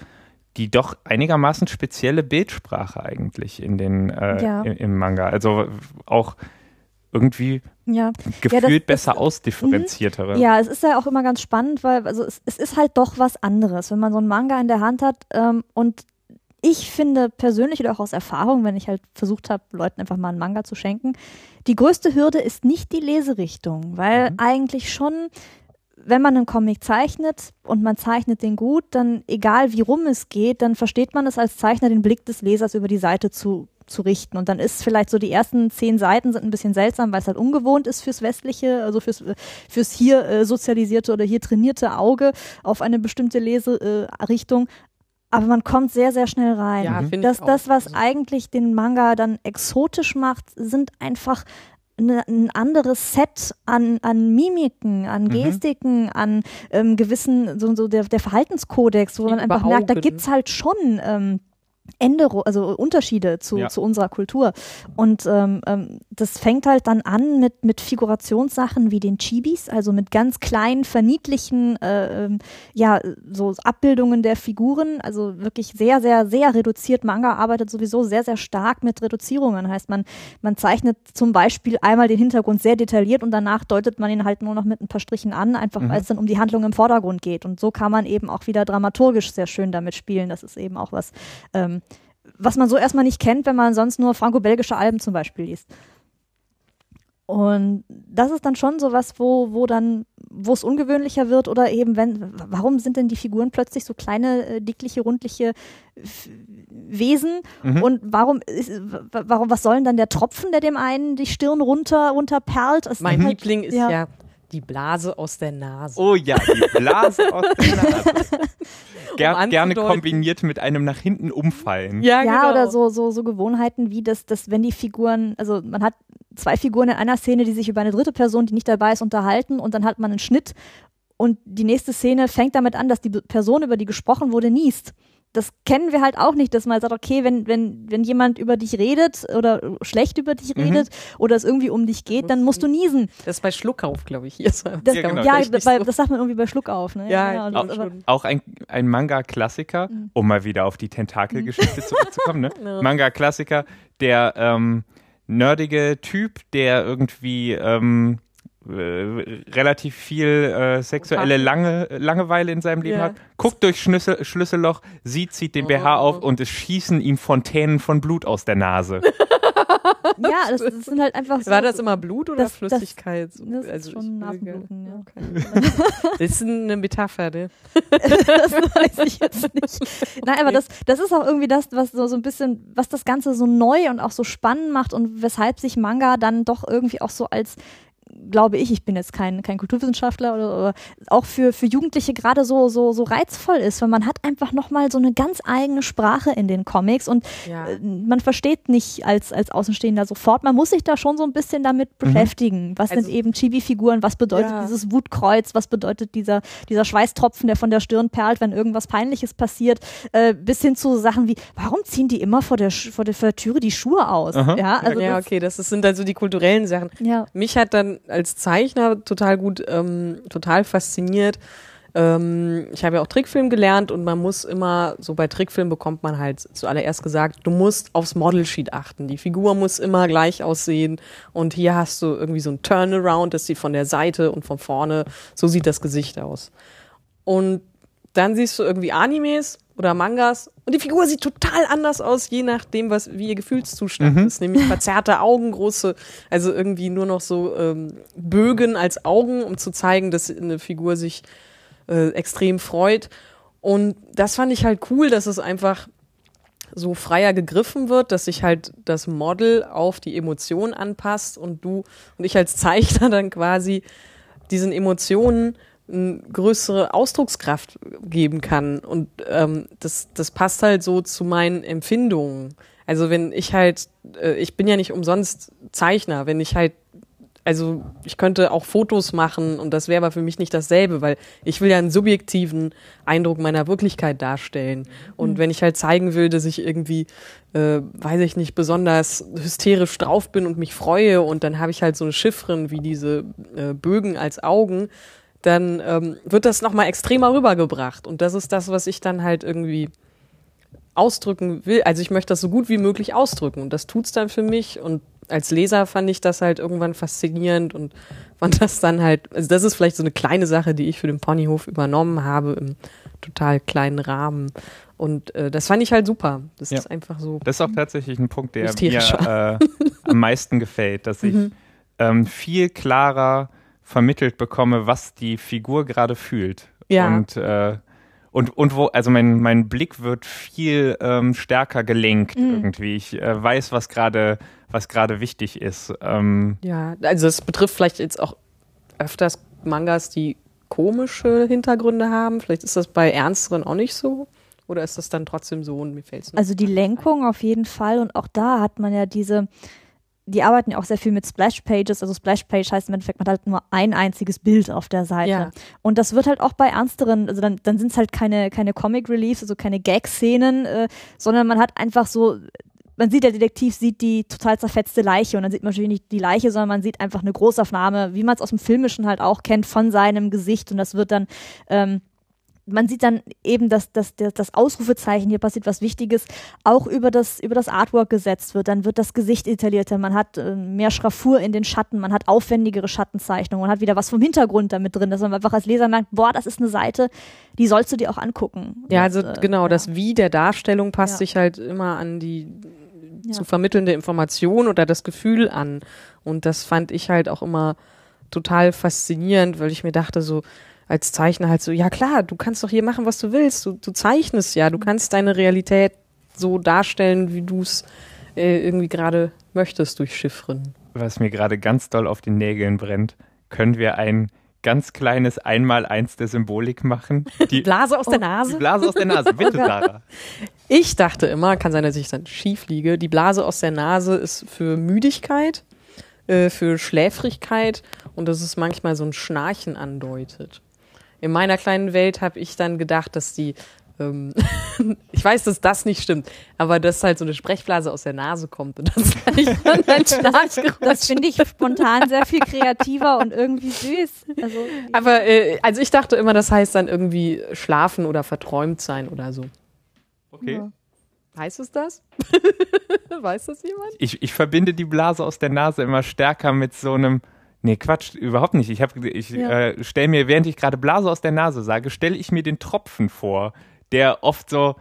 die doch einigermaßen spezielle Bildsprache eigentlich in den, äh, Ja. im, im Manga. Also auch irgendwie Ja. gefühlt das- besser ausdifferenziertere. Ja, es ist ja auch immer ganz spannend, weil also es, es ist halt doch was anderes, wenn man so einen Manga in der Hand hat ähm, und ich finde persönlich oder auch aus Erfahrung, wenn ich halt versucht habe, Leuten einfach mal einen Manga zu schenken, die größte Hürde ist nicht die Leserichtung, weil eigentlich schon, wenn man einen Comic zeichnet und man zeichnet den gut, dann egal wie rum es geht, dann versteht man es als Zeichner, den Blick des Lesers über die Seite zu zu richten. Und dann ist vielleicht so die ersten zehn Seiten sind ein bisschen seltsam, weil es halt ungewohnt ist fürs westliche, also fürs, fürs hier äh, sozialisierte oder hier trainierte Auge auf eine bestimmte Leserichtung. Äh. Aber man kommt sehr, sehr schnell rein. Ja, finde das, ich auch. das, was Also- eigentlich den Manga dann exotisch macht, sind einfach eine, ein anderes Set an, an Mimiken, an Mhm. Gestiken, an ähm, gewissen, so, so der, der Verhaltenskodex, wo man einfach merkt, da gibt's halt schon ähm, Änderungen, also Unterschiede zu, Ja. zu unserer Kultur. Und ähm, ähm, das fängt halt dann an mit, mit Figurationssachen wie den Chibis, also mit ganz kleinen, verniedlichen, äh, ähm, ja, so Abbildungen der Figuren, also wirklich sehr, sehr, sehr reduziert. Manga arbeitet sowieso sehr, sehr stark mit Reduzierungen. Heißt, man, man zeichnet zum Beispiel einmal den Hintergrund sehr detailliert und danach deutet man ihn halt nur noch mit ein paar Strichen an, einfach weil es dann um die Handlung im Vordergrund geht. Und so kann man eben auch wieder dramaturgisch sehr schön damit spielen. Das ist eben auch was, ähm, was man so erstmal nicht kennt, wenn man sonst nur franco-belgische Alben zum Beispiel liest. Und das ist dann schon so was, wo, wo dann, wo es ungewöhnlicher wird oder eben wenn, warum sind denn die Figuren plötzlich so kleine, äh, dickliche, rundliche F- Wesen Mhm. und warum ist, warum, was soll denn dann der Tropfen, der dem einen die Stirn runter, runterperlt? Es Mein ist halt- Liebling ist ja. ja. die Blase aus der Nase. Oh ja, die Blase aus der Nase. Ger Um gerne kombiniert mit einem nach hinten umfallen. Ja, Ja, genau. oder so, so, so Gewohnheiten wie das, dass wenn die Figuren, also man hat zwei Figuren in einer Szene, die sich über eine dritte Person, die nicht dabei ist, unterhalten und dann hat man einen Schnitt und die nächste Szene fängt damit an, dass die Person, über die gesprochen wurde, niest. Das kennen wir halt auch nicht, dass man sagt, okay, wenn, wenn, wenn jemand über dich redet oder schlecht über dich Mhm. redet oder es irgendwie um dich geht, dann musst du niesen. Das ist bei Schluckauf, glaube ich. Hier. Das, Ja, ja, genau. Richtig bei, so. das sagt man irgendwie bei Schluck auf. Ne? Ja, genau, ich das. Auch ein, ein Manga-Klassiker, Mhm. um mal wieder auf die Tentakelgeschichte zurückzukommen. Ne? Manga-Klassiker, der ähm, nerdige Typ, der irgendwie ähm, äh, relativ viel äh, sexuelle. Lange, Langeweile in seinem Leben Ja. hat, guckt durch Schlüssel, Schlüsselloch, sieht, zieht den BH Oh. auf und es schießen ihm Fontänen von Blut aus der Nase. ja, das, das sind halt einfach so. War das immer Blut oder Das- das- Flüssigkeit? Das ist Also schon Nasenbluten, ja. gerne- Das ist eine Metapher, ne? das weiß ich jetzt nicht. Nein, aber das, das ist auch irgendwie das, was so, so ein bisschen, was das Ganze so neu und auch so spannend macht und weshalb sich Manga dann doch irgendwie auch so als glaube ich, ich bin jetzt kein, kein Kulturwissenschaftler oder, oder auch für, für Jugendliche gerade so, so, so reizvoll ist, weil man hat einfach nochmal so eine ganz eigene Sprache in den Comics und Ja. äh, man versteht nicht als, als Außenstehender sofort. Man muss sich da schon so ein bisschen damit beschäftigen. Was Also- sind eben Chibi-Figuren? Was bedeutet Ja. dieses Wutkreuz? Was bedeutet dieser, dieser Schweißtropfen, der von der Stirn perlt, wenn irgendwas Peinliches passiert? Äh, bis hin zu Sachen wie, warum ziehen die immer vor der, Sch- vor der, vor der Türe die Schuhe aus? Aha. Ja, also ja, das, okay, das sind dann so die kulturellen Sachen. ja. Mich hat dann als Zeichner total gut, ähm, total fasziniert. Ähm, ich habe ja auch Trickfilm gelernt und man muss immer, so bei Trickfilm bekommt man halt zuallererst gesagt, du musst aufs Model-Sheet achten. Die Figur muss immer gleich aussehen und hier hast du irgendwie so ein Turnaround, das sieht von der Seite und von vorne, so sieht das Gesicht aus. Und dann siehst du irgendwie Animes oder Mangas und die Figur sieht total anders aus, je nachdem, was wie ihr Gefühlszustand ist. Nämlich verzerrte Augen, große, also irgendwie nur noch so ähm, Bögen als Augen, um zu zeigen, dass eine Figur sich äh, extrem freut. Und das fand ich halt cool, dass es einfach so freier gegriffen wird, dass sich halt das Model auf die Emotion anpasst und du und ich als Zeichner dann quasi diesen Emotionen größere Ausdruckskraft geben kann. Und ähm, das, das passt halt so zu meinen Empfindungen. Also wenn ich halt, äh, ich bin ja nicht umsonst Zeichner, wenn ich halt also ich könnte auch Fotos machen und das wäre aber für mich nicht dasselbe, weil ich will ja einen subjektiven Eindruck meiner Wirklichkeit darstellen. Und mhm. wenn ich halt zeigen will, dass ich irgendwie, äh, weiß ich nicht, besonders hysterisch drauf bin und mich freue und dann habe ich halt so eine Chiffren wie diese äh, Bögen als Augen, dann ähm, wird das nochmal extremer rübergebracht. Und das ist das, was ich dann halt irgendwie ausdrücken will. Also ich möchte das so gut wie möglich ausdrücken und das tut's dann für mich und als Leser fand ich das halt irgendwann faszinierend und fand das dann halt, also das ist vielleicht so eine kleine Sache, die ich für den Ponyhof übernommen habe im total kleinen Rahmen. Und äh, das fand ich halt super. Das ja. ist einfach so. Das ist auch tatsächlich ein Punkt, der mir äh, am meisten gefällt, dass ich mhm. ähm, viel klarer vermittelt bekomme, was die Figur gerade fühlt. Ja. Und äh, und, und wo, also mein, mein Blick wird viel ähm, stärker gelenkt mhm. irgendwie. Ich äh, weiß, was gerade was gerade wichtig ist. Ähm ja, also es betrifft vielleicht jetzt auch öfters Mangas, die komische Hintergründe haben. Vielleicht ist das bei ernsteren auch nicht so. Oder ist das dann trotzdem so und mir fällt es Also die Lenkung auf jeden Fall und auch da hat man ja diese, die arbeiten ja auch sehr viel mit Splash-Pages. Also Splash-Page heißt im Endeffekt, man hat halt nur ein einziges Bild auf der Seite. Ja. Und das wird halt auch bei ernsteren, also dann, dann sind es halt keine, keine Comic-Reliefs, also keine Gag-Szenen, äh, sondern man hat einfach so, man sieht, der Detektiv sieht die total zerfetzte Leiche und dann sieht man natürlich nicht die Leiche, sondern man sieht einfach eine Großaufnahme, wie man es aus dem Filmischen halt auch kennt, von seinem Gesicht und das wird dann ähm, man sieht dann eben, dass, dass das Ausrufezeichen, hier passiert was Wichtiges, auch über das, über das Artwork gesetzt wird. Dann wird das Gesicht detaillierter, man hat äh, mehr Schraffur in den Schatten, man hat aufwendigere Schattenzeichnungen, man hat wieder was vom Hintergrund damit drin, dass man einfach als Leser merkt, boah, das ist eine Seite, die sollst du dir auch angucken. Ja, also Und, äh, genau, ja. das Wie der Darstellung passt ja. sich halt immer an die ja. zu vermittelnde Information oder das Gefühl an. Und das fand ich halt auch immer total faszinierend, weil ich mir dachte so, als Zeichner halt so, ja klar, du kannst doch hier machen, was du willst. Du, du zeichnest ja, du kannst deine Realität so darstellen, wie du es äh, irgendwie gerade möchtest durch Chiffren. Was mir gerade ganz doll auf den Nägeln brennt, können wir ein ganz kleines Einmaleins der Symbolik machen? Die Blase aus der Nase? Die Blase aus der Nase, bitte Sarah. Ich dachte immer, kann sein, dass ich dann schief liege, die Blase aus der Nase ist für Müdigkeit, äh, für Schläfrigkeit und dass es manchmal so ein Schnarchen andeutet in meiner kleinen Welt habe ich dann gedacht, dass die ähm, ich weiß, dass das nicht stimmt, aber dass halt so eine Sprechblase aus der Nase kommt und das dann ein Schnarchgeräusch. Das finde ich spontan sehr viel kreativer und irgendwie süß. Also, aber äh, also ich dachte immer, das heißt dann irgendwie schlafen oder verträumt sein oder so. Okay. Ja. Heißt es das? weiß das jemand? Ich, ich verbinde die Blase aus der Nase immer stärker mit so einem Nee, Quatsch, überhaupt nicht. Ich, ich ja. äh, stelle mir, während ich gerade Blase aus der Nase sage, stelle ich mir den Tropfen vor, der oft so,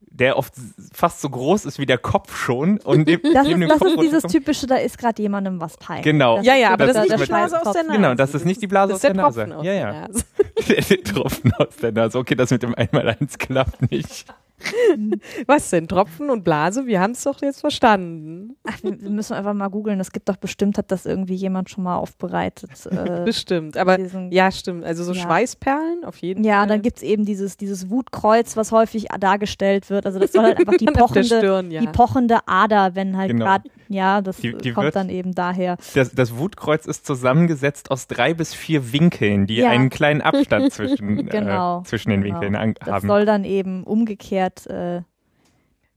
der oft fast so groß ist wie der Kopf schon. Und neben, das ist, das ist dieses typische, da ist gerade jemandem was peinlich. Genau. Das ja, ja, aber das, das ist nicht die Blase aus der Nase. Genau, das ist nicht die Blase aus der, Nase. Aus ja, ja. Der, Nase. der Tropfen aus der Nase. Okay, das mit dem Einmaleins klappt nicht. Was denn? Tropfen und Blase? Wir haben es doch jetzt verstanden. Ach, wir müssen einfach mal googeln. Es gibt doch bestimmt, hat das irgendwie jemand schon mal aufbereitet. Äh, bestimmt, aber diesen, ja, stimmt. Also so ja. Schweißperlen auf jeden ja, Fall. Ja, dann gibt es eben dieses, dieses Wutkreuz, was häufig dargestellt wird. Also das soll halt einfach die pochende, Stirn, ja. die pochende Ader, wenn halt genau. Ja, das die, die kommt wird, dann eben daher. Das, das, Wutkreuz ist zusammengesetzt aus drei bis vier Winkeln, die ja. einen kleinen Abstand zwischen, genau, äh, zwischen den genau. Winkeln haben. Das soll dann eben umgekehrt äh,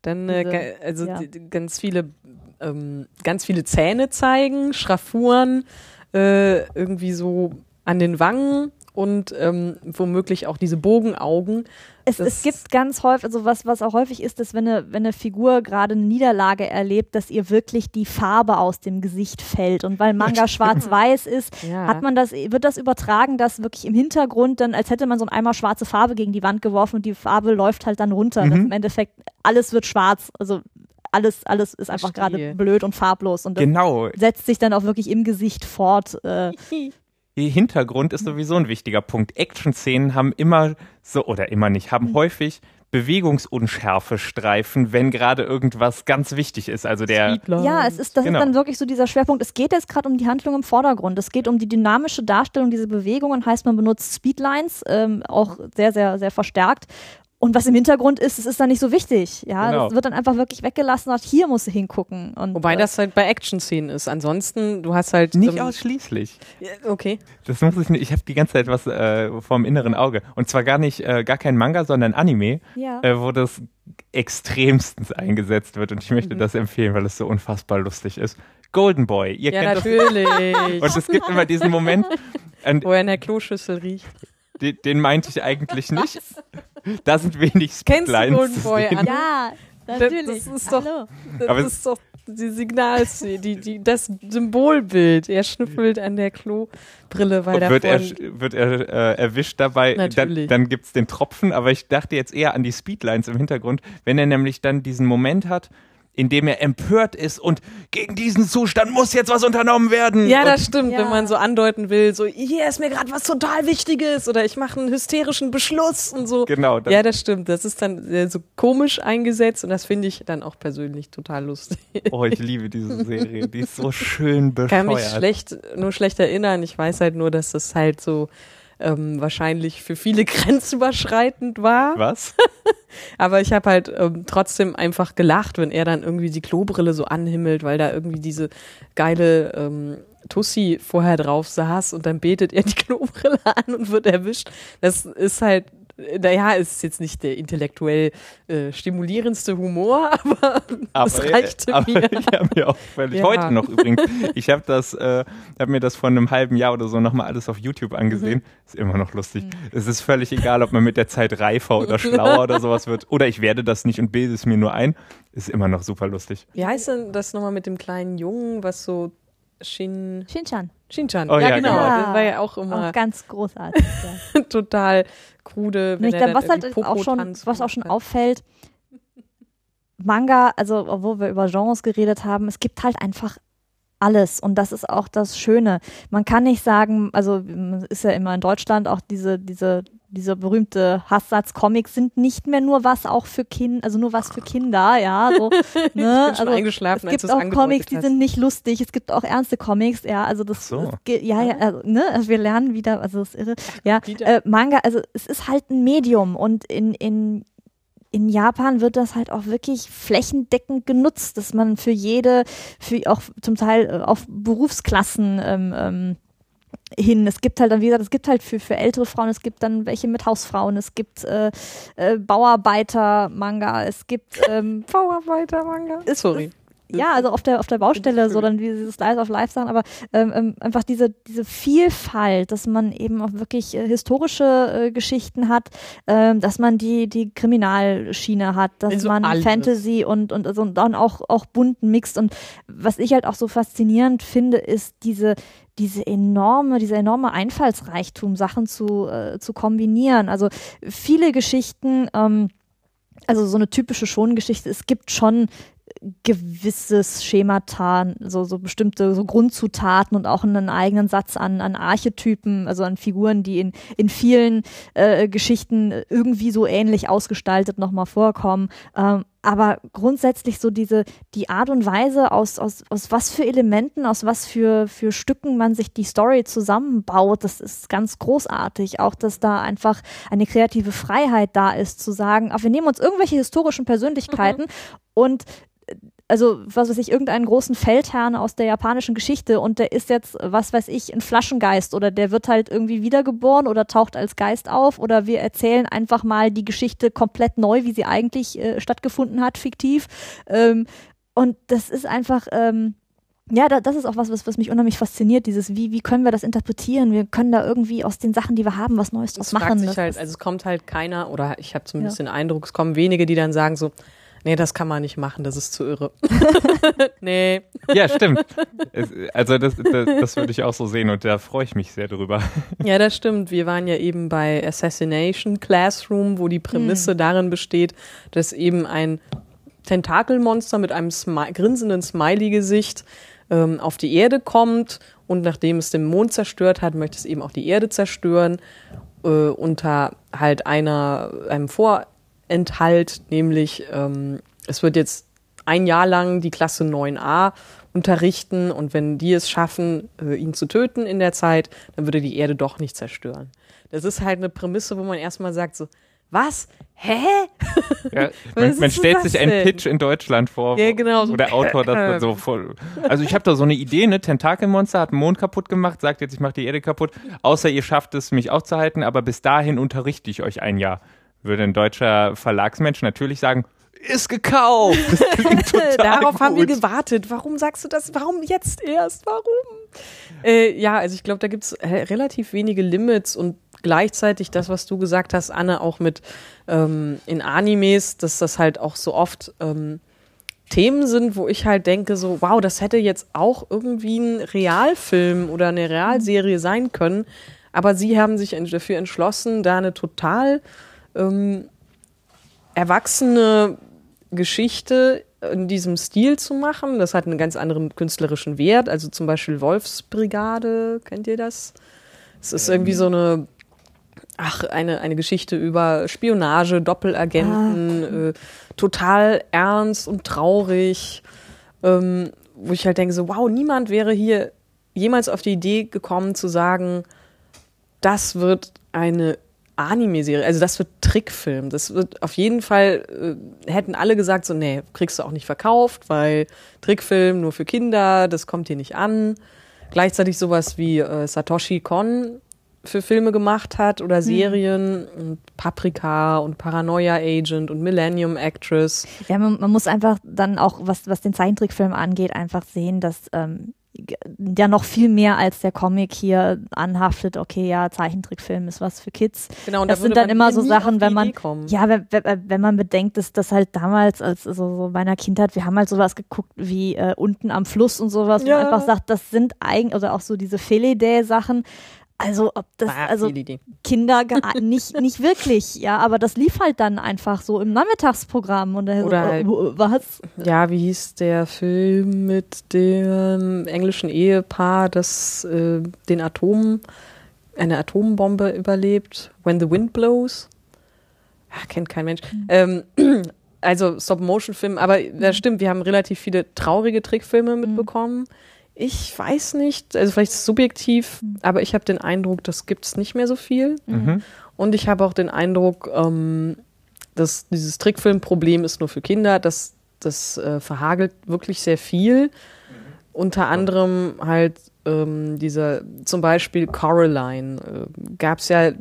dann äh, also ja. ganz viele ähm, ganz viele Zähne zeigen, Schraffuren äh, irgendwie so an den Wangen und ähm, womöglich auch diese Bogenaugen. Es, es gibt ganz häufig, also was, was auch häufig ist, dass wenn eine, wenn eine Figur gerade eine Niederlage erlebt, dass ihr wirklich die Farbe aus dem Gesicht fällt. Und weil Manga schwarz-weiß ist, ja. hat man das, wird das übertragen, dass wirklich im Hintergrund dann, als hätte man so ein Eimer schwarze Farbe gegen die Wand geworfen und die Farbe läuft halt dann runter. Mhm. Im Endeffekt alles wird schwarz. Also alles, alles ist einfach gerade blöd und farblos und genau. setzt sich dann auch wirklich im Gesicht fort. Äh, Hintergrund ist sowieso ein wichtiger Punkt. Action-Szenen haben immer so, oder immer nicht, haben mhm. häufig Bewegungsunschärfe streifen, wenn gerade irgendwas ganz wichtig ist. Also der Ja, es ist, das Genau. ist dann wirklich so dieser Schwerpunkt. Es geht jetzt gerade um die Handlung im Vordergrund. Es geht um die dynamische Darstellung dieser Bewegungen. Heißt, man benutzt Speedlines, ähm, auch sehr, sehr, sehr verstärkt. Und was im Hintergrund ist, es ist dann nicht so wichtig. Ja, Genau. das wird dann einfach wirklich weggelassen. Und hier musst du hingucken. Und, Wobei äh, das halt bei Action-Szenen ist. Ansonsten, du hast halt. nicht ausschließlich. Okay. Das muss ich nicht. Ich habe die ganze Zeit was äh, vorm inneren Auge. Und zwar gar nicht, äh, gar kein Manga, sondern Anime, Ja. äh, wo das extremstens eingesetzt wird. Und ich möchte Mhm. das empfehlen, weil es so unfassbar lustig ist. Golden Boy, ihr Ja, kennt das. natürlich. Und es gibt immer diesen Moment, und Wo er in der Kloschüssel riecht. Den, den meinte ich eigentlich nicht. Da sind wenig Kennst du Speedlines Golden Boy. Anne? ja, Das- natürlich. das ist doch- Hallo. Das Aber es- ist doch die Signalszene, die, die, das Symbolbild. Er schnüffelt an der Klobrille, weil da wird er, wird er äh, erwischt dabei, dann, Natürlich. dann gibt's den Tropfen, aber ich dachte jetzt eher an die Speedlines im Hintergrund, wenn er nämlich dann diesen Moment hat, in dem er empört ist und gegen diesen Zustand muss jetzt was unternommen werden. Ja, und, das stimmt, Ja. wenn man so andeuten will, so hier ist mir gerade was total Wichtiges oder ich mache einen hysterischen Beschluss und so. Genau, das- ja, das stimmt. Das ist dann äh, so komisch eingesetzt und das finde ich dann auch persönlich total lustig. Oh, ich liebe diese Serie. Die ist so schön bescheuert. kann mich schlecht, nur schlecht erinnern. Ich weiß halt nur, dass das halt so ähm, wahrscheinlich für viele grenzüberschreitend war. Was? Aber ich habe halt ähm, trotzdem einfach gelacht, wenn er dann irgendwie die Klobrille so anhimmelt, weil da irgendwie diese geile ähm, Tussi vorher drauf saß und dann betet er die Klobrille an und wird erwischt. Das ist halt, naja, ist jetzt nicht der intellektuell äh, stimulierendste Humor, aber, das äh, reichte aber mir. ja, mir auch völlig. Ja. Heute noch übrigens. Ich habe das, äh, habe mir das vor einem halben Jahr oder so nochmal alles auf YouTube angesehen. Ist immer noch lustig. Es ist völlig egal, ob man mit der Zeit reifer oder schlauer oder sowas wird. Oder ich werde das nicht und bilde es mir nur ein. Ist immer noch super lustig. Wie heißt denn das nochmal mit dem kleinen Jungen, was so Shin, Shinchan. Shinchan, Oh ja, ja, genau, genau. das war ja auch immer Auch ganz großartig. Ja. total krude. Wenn ich glaube, was halt auch schon, was auch schon hat. auffällt, Manga, also obwohl wir über Genres geredet haben, es gibt halt einfach alles und das ist auch das Schöne. Man kann nicht sagen, also es ist ja immer in Deutschland auch diese diese dieser berühmte Hasssatz Comics sind nicht mehr nur was auch für Kinder, also nur was für Kinder, ja, so, ne? Ich bin schon also eingeschlafen, es gibt auch Comics, die angedeutet sind nicht lustig, es gibt auch ernste Comics, ja, also das, so. das ja, ja, also, ne, also wir lernen wieder, also das ist irre, ja, äh, Manga, also es ist halt ein Medium und in, in, in Japan wird das halt auch wirklich flächendeckend genutzt, dass man für jede, für auch zum Teil auf Berufsklassen ähm, ähm, hin. Es gibt halt dann, wie gesagt, es gibt halt für, für ältere Frauen, es gibt dann welche mit Hausfrauen, es gibt äh, äh, Bauarbeiter-Manga, es gibt ähm, Bauarbeiter-Manga. Sorry. Ja, also auf der auf der Baustelle so dann wie diese Slice of Life Sachen, aber ähm, ähm, einfach diese diese Vielfalt, dass man eben auch wirklich äh, historische äh, Geschichten hat, ähm, dass man die die Kriminalschiene hat, dass Also man alles. Fantasy und und also und dann auch auch bunten mixt und was ich halt auch so faszinierend finde, ist diese diese enorme, dieser enorme Einfallsreichtum, Sachen zu, äh, zu kombinieren. Also viele Geschichten, ähm, also so eine typische Schongeschichte, es gibt schon gewisses Schemata, so, so bestimmte so Grundzutaten und auch einen eigenen Satz an, an Archetypen, also an Figuren, die in, in vielen äh, Geschichten irgendwie so ähnlich ausgestaltet nochmal vorkommen. Ähm, aber grundsätzlich so diese, die Art und Weise, aus, aus, aus was für Elementen, aus was für, für Stücken man sich die Story zusammenbaut, das ist ganz großartig. Auch, dass da einfach eine kreative Freiheit da ist, zu sagen, ach, wir nehmen uns irgendwelche historischen Persönlichkeiten und also was weiß ich, irgendeinen großen Feldherrn aus der japanischen Geschichte und der ist jetzt, was weiß ich, ein Flaschengeist oder der wird halt irgendwie wiedergeboren oder taucht als Geist auf oder wir erzählen einfach mal die Geschichte komplett neu, wie sie eigentlich äh, stattgefunden hat, fiktiv. Ähm, und das ist einfach, ähm, ja, da, das ist auch was, was, was mich unheimlich fasziniert, dieses, wie, wie können wir das interpretieren? Wir können da irgendwie aus den Sachen, die wir haben, was Neues draus Es fragt machen. sich Das halt, also es kommt halt keiner, oder ich habe zumindest den Eindruck, es kommen wenige, die dann sagen so, nee, das kann man nicht machen, das ist zu irre. nee. Ja, stimmt. Also das, das, das würde ich auch so sehen und da freue ich mich sehr drüber. Ja, das stimmt. Wir waren ja eben bei Assassination Classroom, wo die Prämisse darin besteht, dass eben ein Tentakelmonster mit einem Smi grinsenden Smiley-Gesicht ähm, auf die Erde kommt und nachdem es den Mond zerstört hat, möchte es eben auch die Erde zerstören äh, unter halt einer einem Enthalt, nämlich ähm, es wird jetzt ein Jahr lang die Klasse 9a unterrichten und wenn die es schaffen, äh, ihn zu töten in der Zeit, dann würde die Erde doch nicht zerstören. Das ist halt eine Prämisse, wo man erstmal sagt so, was? Hä? Ja, man, man stellt sich einen Pitch in Deutschland vor, ja, genau, so. wo der Autor das dann so voll. Also ich habe da so eine Idee, ne? Tentakelmonster hat den Mond kaputt gemacht, sagt jetzt, ich mache die Erde kaputt, außer ihr schafft es, mich aufzuhalten, aber bis dahin unterrichte ich euch ein Jahr. Würde ein deutscher Verlagsmensch natürlich sagen, ist gekauft. Darauf gut. haben wir gewartet. Warum sagst du das? Warum jetzt erst? Warum? Äh, ja, also ich glaube, da gibt's äh, relativ wenige Limits und gleichzeitig das, was du gesagt hast, Anne, auch mit ähm, in Animes, dass das halt auch so oft ähm, Themen sind, wo ich halt denke, so, wow, das hätte jetzt auch irgendwie ein Realfilm oder eine Realserie sein können. Aber sie haben sich dafür entschlossen, da eine total ähm, erwachsene Geschichte in diesem Stil zu machen. Das hat einen ganz anderen künstlerischen Wert. Also zum Beispiel Wolfsbrigade, kennt ihr das? Es ist irgendwie so eine, ach, eine, eine Geschichte über Spionage, Doppelagenten, äh, total ernst und traurig, ähm, wo ich halt denke so, wow, niemand wäre hier jemals auf die Idee gekommen zu sagen, das wird eine Anime-Serie, also das wird Trickfilm. Das wird auf jeden Fall, äh, hätten alle gesagt, so, nee, kriegst du auch nicht verkauft, weil Trickfilm nur für Kinder, das kommt hier nicht an. Gleichzeitig sowas wie äh, Satoshi Kon für Filme gemacht hat oder Serien und Paprika und Paranoia Agent und Millennium Actress. Ja, man, man muss einfach dann auch, was, was den Zeichentrickfilm angeht, einfach sehen, dass ähm, ja noch viel mehr als der Comic hier anhaftet, okay, ja, Zeichentrickfilm ist was für Kids. Genau, und das da sind dann immer so Sachen, wenn man, ja, wenn, wenn, man bedenkt, dass das halt damals, als also so meiner Kindheit, wir haben halt sowas geguckt wie äh, unten am Fluss und sowas, wo Ja. man einfach sagt, das sind eigentlich, oder auch so diese Feliday-Sachen, also ob das, Ah, also. Kinder nicht, nicht wirklich, ja, aber das lief halt dann einfach so im Nachmittagsprogramm und dann Oder so, halt- äh, was? Ja, wie hieß der Film mit dem englischen Ehepaar, das äh, den Atom, eine Atombombe überlebt? When the Wind Blows? Ah, kennt kein Mensch. Ähm, also Stop-Motion-Film, aber das stimmt, wir haben relativ viele traurige Trickfilme mitbekommen. Ich weiß nicht, also vielleicht ist es subjektiv, aber ich habe den Eindruck, das gibt's nicht mehr so viel. Mhm. Und ich habe auch den Eindruck, ähm, dass dieses Trickfilmproblem ist nur für Kinder. Das, das äh, verhagelt wirklich sehr viel. Unter anderem halt ähm, dieser, zum Beispiel Coraline, äh, gab es ja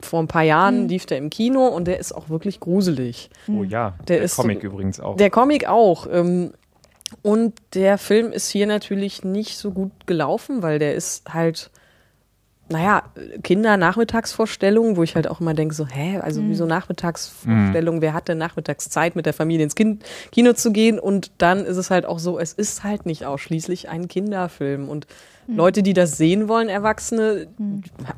vor ein paar Jahren, lief der im Kino und der ist auch wirklich gruselig. Oh ja, Der der, ist Comic so- übrigens auch. Der Comic auch. Ähm, und der Film ist hier natürlich nicht so gut gelaufen, weil der ist halt, naja, Kinder-Nachmittagsvorstellung, wo ich halt auch immer denke, so, hä, also wieso Nachmittagsvorstellung? Wer hat denn nachmittags Zeit, mit der Familie ins kind Kino zu gehen? Und dann ist es halt auch so, es ist halt nicht ausschließlich ein Kinderfilm. Und Leute, die das sehen wollen, Erwachsene,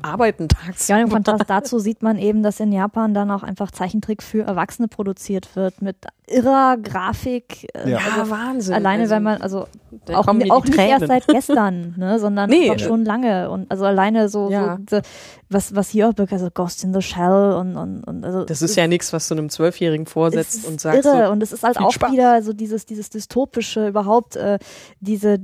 arbeiten tagsüber. Ja, und im Kontrast dazu sieht man eben, dass in Japan dann auch einfach Zeichentrick für Erwachsene produziert wird mit irrer Grafik. äh, Ja. Ja, Wahnsinn. Alleine, Also, weil man, also auch, auch nicht erst seit gestern, ne, sondern Nee, äh, schon lange. Und also alleine so, Ja. so was, was hier auch bekannt also Ghost in the Shell und, und, und also Das ist ja nichts, was du einem Zwölfjährigen vorsetzt und sagst. irre So, und es ist halt auch Spaß. wieder so dieses dieses dystopische überhaupt äh, diese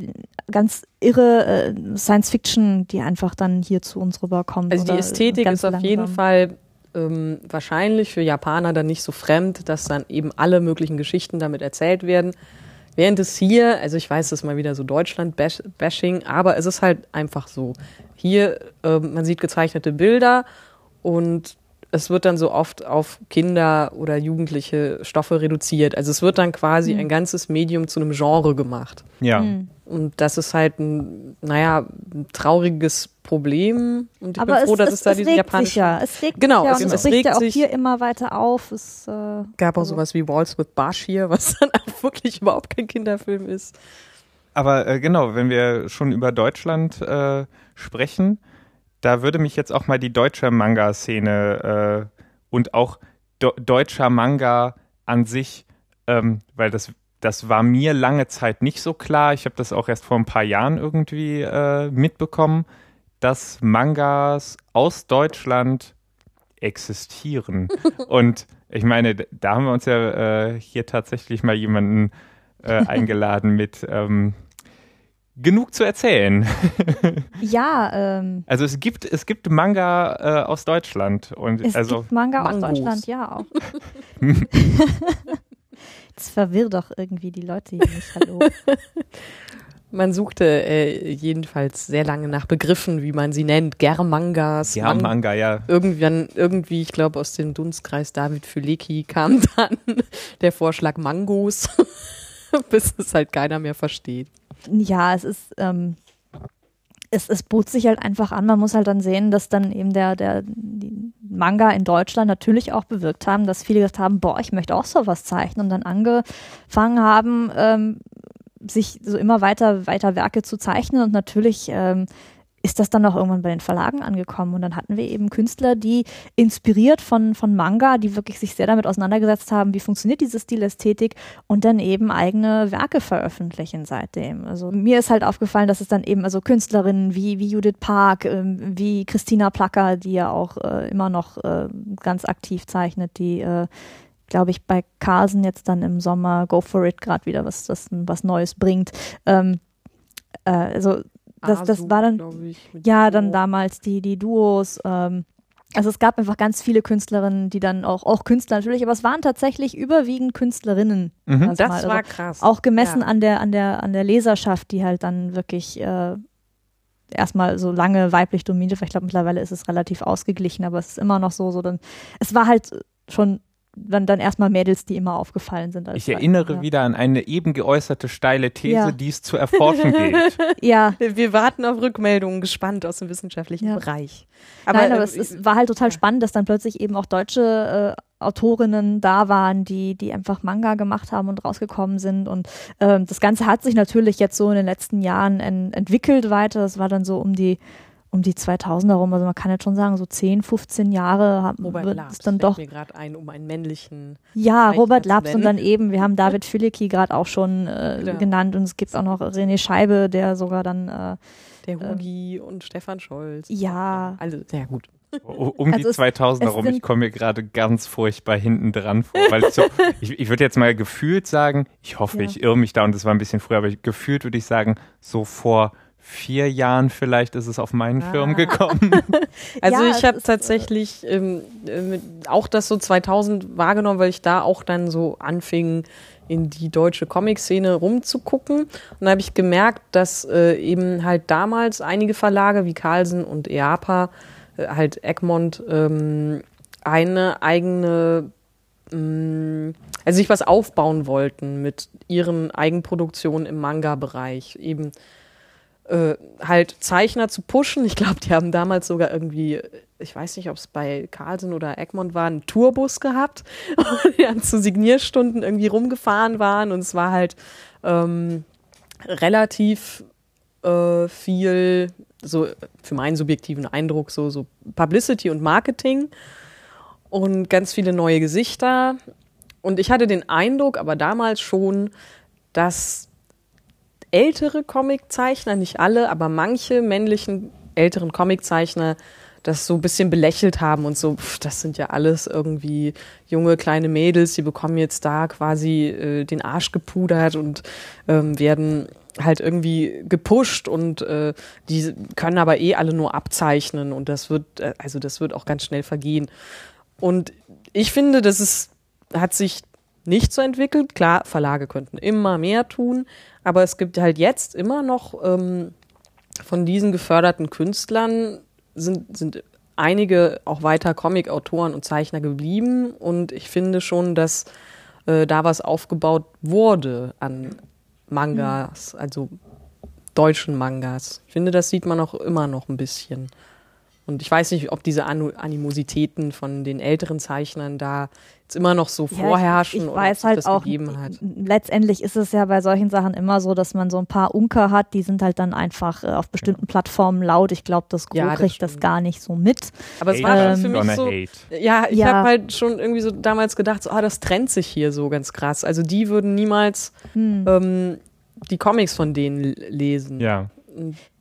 ganz irre äh, Science Fiction, die einfach dann hier zu uns rüberkommt. Also die Ästhetik ist auf jeden langsam. Fall ähm, wahrscheinlich für Japaner dann nicht so fremd, dass dann eben alle möglichen Geschichten damit erzählt werden. Während es hier, also ich weiß, das ist mal wieder so Deutschland-Bashing, aber es ist halt einfach so. Hier, ähm, man sieht gezeichnete Bilder und es wird dann so oft auf Kinder oder jugendliche Stoffe reduziert. Also es wird dann quasi Mhm. ein ganzes Medium zu einem Genre gemacht. ja. Mhm. Und das ist halt ein, naja, ein trauriges Problem. Und ich Aber bin froh, es, dass es, es, da es diesen regt japanischen sich ja. Es regt Genau, sich ja es- und es es regt regt ja auch sich- hier immer weiter auf. Es, äh, gab auch also- sowas wie Walls with Bashir, was dann auch wirklich überhaupt kein Kinderfilm ist. Aber äh, genau, wenn wir schon über Deutschland äh, sprechen, da würde mich jetzt auch mal die deutsche Manga-Szene äh, und auch do deutscher Manga an sich, ähm, weil das, das war mir lange Zeit nicht so klar. Ich habe das auch erst vor ein paar Jahren irgendwie äh, mitbekommen, dass Mangas aus Deutschland existieren. und Ich meine, da haben wir uns ja äh, hier tatsächlich mal jemanden äh, eingeladen mit ähm, genug zu erzählen. ja. Ähm, also es gibt es gibt Manga äh, aus Deutschland und es also gibt Manga Mangos. aus Deutschland, ja auch. Das verwirrt doch irgendwie die Leute hier nicht. Hallo. Man suchte äh, jedenfalls sehr lange nach Begriffen, wie man sie nennt. Germangas. ja Mang- Manga ja. Irgendwann, irgendwie, ich glaube, aus dem Dunstkreis David Fülecki kam dann der Vorschlag Mangos, bis es halt keiner mehr versteht. Ja, es ist, ähm, es, es bot sich halt einfach an. Man muss halt dann sehen, dass dann eben der, der Manga in Deutschland natürlich auch bewirkt haben, dass viele gesagt haben, boah, ich möchte auch sowas zeichnen und dann angefangen haben, ähm, sich so immer weiter, weiter Werke zu zeichnen und natürlich ähm, ist das dann auch irgendwann bei den Verlagen angekommen und dann hatten wir eben Künstler, die inspiriert von, von Manga, die wirklich sich sehr damit auseinandergesetzt haben, wie funktioniert diese Stilästhetik und dann eben eigene Werke veröffentlichen seitdem. Also mir ist halt aufgefallen, dass es dann eben also Künstlerinnen wie, wie Judith Park, ähm, wie Christina Placker, die ja auch äh, immer noch äh, ganz aktiv zeichnet, die äh, glaube ich, bei Carsen jetzt dann im Sommer Go For It gerade wieder was, was, was Neues bringt. Ähm, äh, also das, das Asu, war dann, ich, ja, dann damals die, die Duos. Ähm, also es gab einfach ganz viele Künstlerinnen, die dann auch, auch Künstler natürlich, aber es waren tatsächlich überwiegend Künstlerinnen. Mhm. Das Also war krass. auch gemessen Ja. an der, an der, an der Leserschaft, die halt dann wirklich äh, erstmal so lange weiblich dominiert war. Ich glaube, mittlerweile ist es relativ ausgeglichen, aber es ist immer noch so, so dann, es war halt schon dann, dann erstmal Mädels, die immer aufgefallen sind. als Ich erinnere ja. wieder an eine eben geäußerte steile These, Ja. die es zu erforschen gilt. Ja, Wir warten auf Rückmeldungen, gespannt aus dem wissenschaftlichen Ja. Bereich. Nein, aber äh, es, es war halt total ja. spannend, dass dann plötzlich eben auch deutsche äh, Autorinnen da waren, die, die einfach Manga gemacht haben und rausgekommen sind. Und ähm, das Ganze hat sich natürlich jetzt so in den letzten Jahren en entwickelt weiter. Das war dann so um die um die 2000er rum, also man kann jetzt schon sagen, so 10, 15 Jahre haben, Robert Labs es dann doch mir gerade ein, um einen männlichen. Ja, Zeichner Robert zu Labs und dann eben, wir haben David Fülicki gerade auch schon äh, Genau. genannt und es gibt auch noch René Scheibe, der sogar dann, äh, Der Hugi und Stefan Scholz. ja, Also, sehr gut. Um Also die es- 2000er es rum, ich komme mir gerade ganz furchtbar hinten dran vor, weil ich so, ich, ich würde jetzt mal gefühlt sagen, ich hoffe, Ja. ich irre mich da und es war ein bisschen früher, aber gefühlt würde ich sagen, so vor vier Jahren vielleicht ist es auf meinen Ah. Schirm gekommen. Also Ja, ich habe ist, tatsächlich ähm, äh, mit- auch das so 2000 wahrgenommen, weil ich da auch dann so anfing, in die deutsche Comic-Szene rumzugucken. Und da habe ich gemerkt, dass äh, eben halt damals einige Verlage wie Carlsen und EAPA, äh, halt Egmont, ähm, eine eigene, mh, also sich was aufbauen wollten mit ihren Eigenproduktionen im Manga-Bereich. Eben äh, halt Zeichner zu pushen. Ich glaube, die haben damals sogar irgendwie, ich weiß nicht, ob es bei Carlsen oder Egmont war, einen Tourbus gehabt, die dann zu Signierstunden irgendwie rumgefahren waren und es war halt ähm, relativ äh, viel, so für meinen subjektiven Eindruck, so, so Publicity und Marketing und ganz viele neue Gesichter. Und ich hatte den Eindruck, aber damals schon, dass ältere Comiczeichner, nicht alle, aber manche männlichen älteren Comiczeichner das so ein bisschen belächelt haben und so, pff, das sind ja alles irgendwie junge kleine Mädels, die bekommen jetzt da quasi äh, den Arsch gepudert und ähm, werden halt irgendwie gepusht und äh, die können aber eh alle nur abzeichnen und das wird, äh, also das wird auch ganz schnell vergehen. Und ich finde, das ist, hat sich nicht so entwickelt. Klar, Verlage könnten immer mehr tun, aber es gibt halt jetzt immer noch ähm, von diesen geförderten Künstlern sind, sind einige auch weiter Comic-Autoren und Zeichner geblieben und ich finde schon, dass äh, da was aufgebaut wurde an Mangas, also deutschen Mangas. Ich finde, das sieht man auch immer noch ein bisschen. Und ich weiß nicht, ob diese Animositäten von den älteren Zeichnern da jetzt immer noch so Ja, vorherrschen Ich, ich oder weiß halt das auch, gegeben hat. letztendlich ist es ja bei solchen Sachen immer so, dass man so ein paar Unker hat, die sind halt dann einfach äh, auf bestimmten Plattformen laut. Ich glaube, das Gros Ja, das kriegt das stimmt. gar nicht so mit. Aber es war schon für mich so, hate. Ja, ich Ja. habe halt schon irgendwie so damals gedacht, so, ah, das trennt sich hier so ganz krass. Also die würden niemals Hm. ähm, die Comics von denen l- lesen. Ja.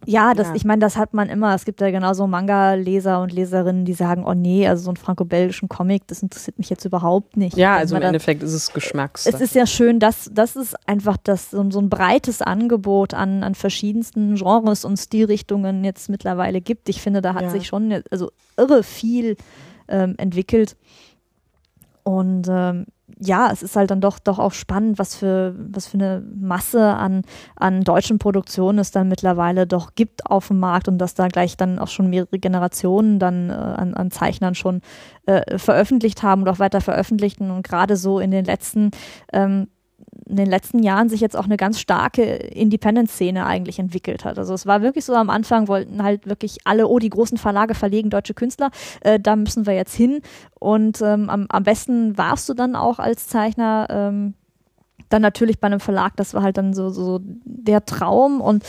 Ja, das, ja. ich meine, das hat man immer. Es gibt ja genauso Manga-Leser und Leserinnen, die sagen, oh nee, also so einen franco-belgischen Comic, das interessiert mich jetzt überhaupt nicht. Ja, also im Endeffekt ist es Geschmacks. Es ist ja schön, dass das ist einfach das, so, so, ein breites Angebot an, an verschiedensten Genres und Stilrichtungen jetzt mittlerweile gibt. Ich finde, da hat ja. sich schon also irre viel ähm, entwickelt. Und ähm, ja, es ist halt dann doch, doch auch spannend, was für, was für eine Masse an, an deutschen Produktionen es dann mittlerweile doch gibt auf dem Markt und dass da gleich dann auch schon mehrere Generationen dann äh, an, an Zeichnern schon äh, veröffentlicht haben und auch weiter veröffentlichten. Und gerade so in den letzten ähm, in den letzten Jahren sich jetzt auch eine ganz starke Independent-Szene eigentlich entwickelt hat. Also es war wirklich so, am Anfang wollten halt wirklich alle, oh, die großen Verlage verlegen deutsche Künstler, äh, da müssen wir jetzt hin. Und ähm, am, am besten warst du dann auch als Zeichner ähm, dann natürlich bei einem Verlag, das war halt dann so, so der Traum und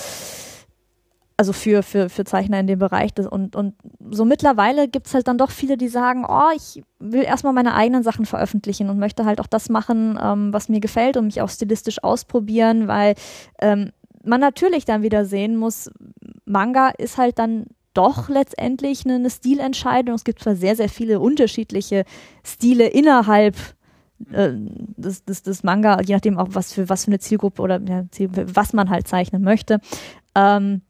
also für, für, für Zeichner in dem Bereich. Und, und so mittlerweile gibt es halt dann doch viele, die sagen, oh, ich will erstmal meine eigenen Sachen veröffentlichen und möchte halt auch das machen, ähm, was mir gefällt und mich auch stilistisch ausprobieren, weil ähm, man natürlich dann wieder sehen muss, Manga ist halt dann doch letztendlich eine, eine Stilentscheidung. Es gibt zwar sehr, sehr viele unterschiedliche Stile innerhalb äh, des, des, des Manga, je nachdem auch was für was für eine Zielgruppe oder ja, was man halt zeichnen möchte. Ähm,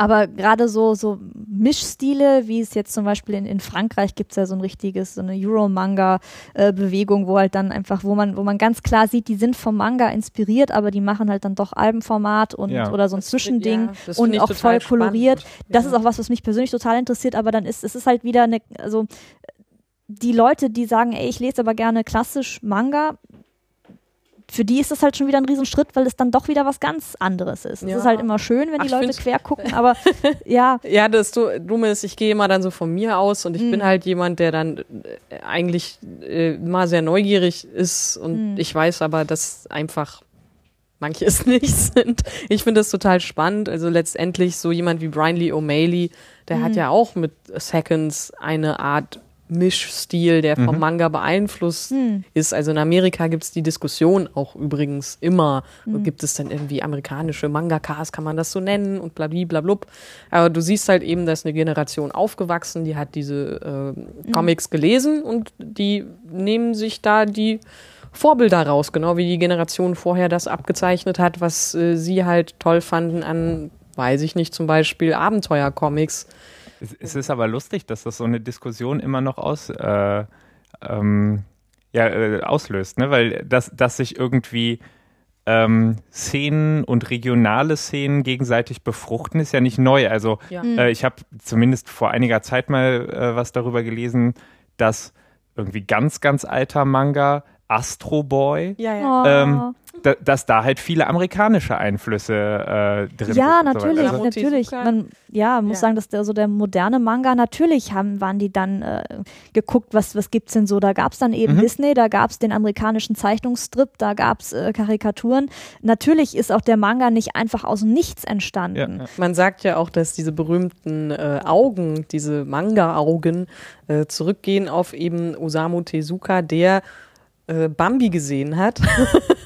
aber gerade so, so Mischstile, wie es jetzt zum Beispiel in, in Frankreich gibt es ja so ein richtiges, so eine Euro-Manga-Bewegung, wo halt dann einfach, wo man, wo man ganz klar sieht, die sind vom Manga inspiriert, aber die machen halt dann doch Albenformat und ja. oder so ein das Zwischending ja, und auch voll koloriert. Spannend. Das ja. ist auch was, was mich persönlich total interessiert, aber dann ist es ist halt wieder eine, also die Leute, die sagen, ey, ich lese aber gerne klassisch Manga, für die ist das halt schon wieder ein Riesenschritt, weil es dann doch wieder was ganz anderes ist. Es ja. ist halt immer schön, wenn Ach, die Leute quer gucken, aber ja. Ja, das Dumme ist, ich gehe immer dann so von mir aus und ich mhm. bin halt jemand, der dann äh, eigentlich äh, mal sehr neugierig ist und mhm. ich weiß aber, dass einfach manche es nicht sind. Ich finde das total spannend. Also letztendlich so jemand wie Brian Lee O'Malley, der mhm. hat ja auch mit Seconds eine Art Mischstil, der vom mhm. Manga beeinflusst mhm. ist. Also in Amerika gibt es die Diskussion auch übrigens immer. Mhm. Gibt es dann irgendwie amerikanische Mangakas, kann man das so nennen und blablablub. Aber du siehst halt eben, dass eine Generation aufgewachsen, die hat diese äh, Comics gelesen und die nehmen sich da die Vorbilder raus, genau wie die Generation vorher das abgezeichnet hat, was äh, sie halt toll fanden an, weiß ich nicht, zum Beispiel Abenteuercomics. Es, es, ist aber lustig, dass das so eine Diskussion immer noch aus, äh, ähm, ja, äh, auslöst, ne? weil das, dass sich irgendwie ähm, Szenen und regionale Szenen gegenseitig befruchten, ist ja nicht neu. Also ja. äh, ich habe zumindest vor einiger Zeit mal äh, was darüber gelesen, dass irgendwie ganz, ganz alter Manga Astro Boy ja, ja. Ähm, oh da, dass da halt viele amerikanische Einflüsse äh, drin ja, sind. Ja, natürlich, also, natürlich. Man, ja, muss ja. sagen, dass der, so der moderne Manga, natürlich haben, waren die dann äh, geguckt, was, was gibt's denn so. Da gab es dann eben mhm. Disney, da gab es den amerikanischen Zeichnungsstrip, da gab es äh, Karikaturen. Natürlich ist auch der Manga nicht einfach aus nichts entstanden. Ja. Man sagt ja auch, dass diese berühmten äh, Augen, diese Manga-Augen, äh, zurückgehen auf eben Osamu Tezuka, der äh, Bambi gesehen hat.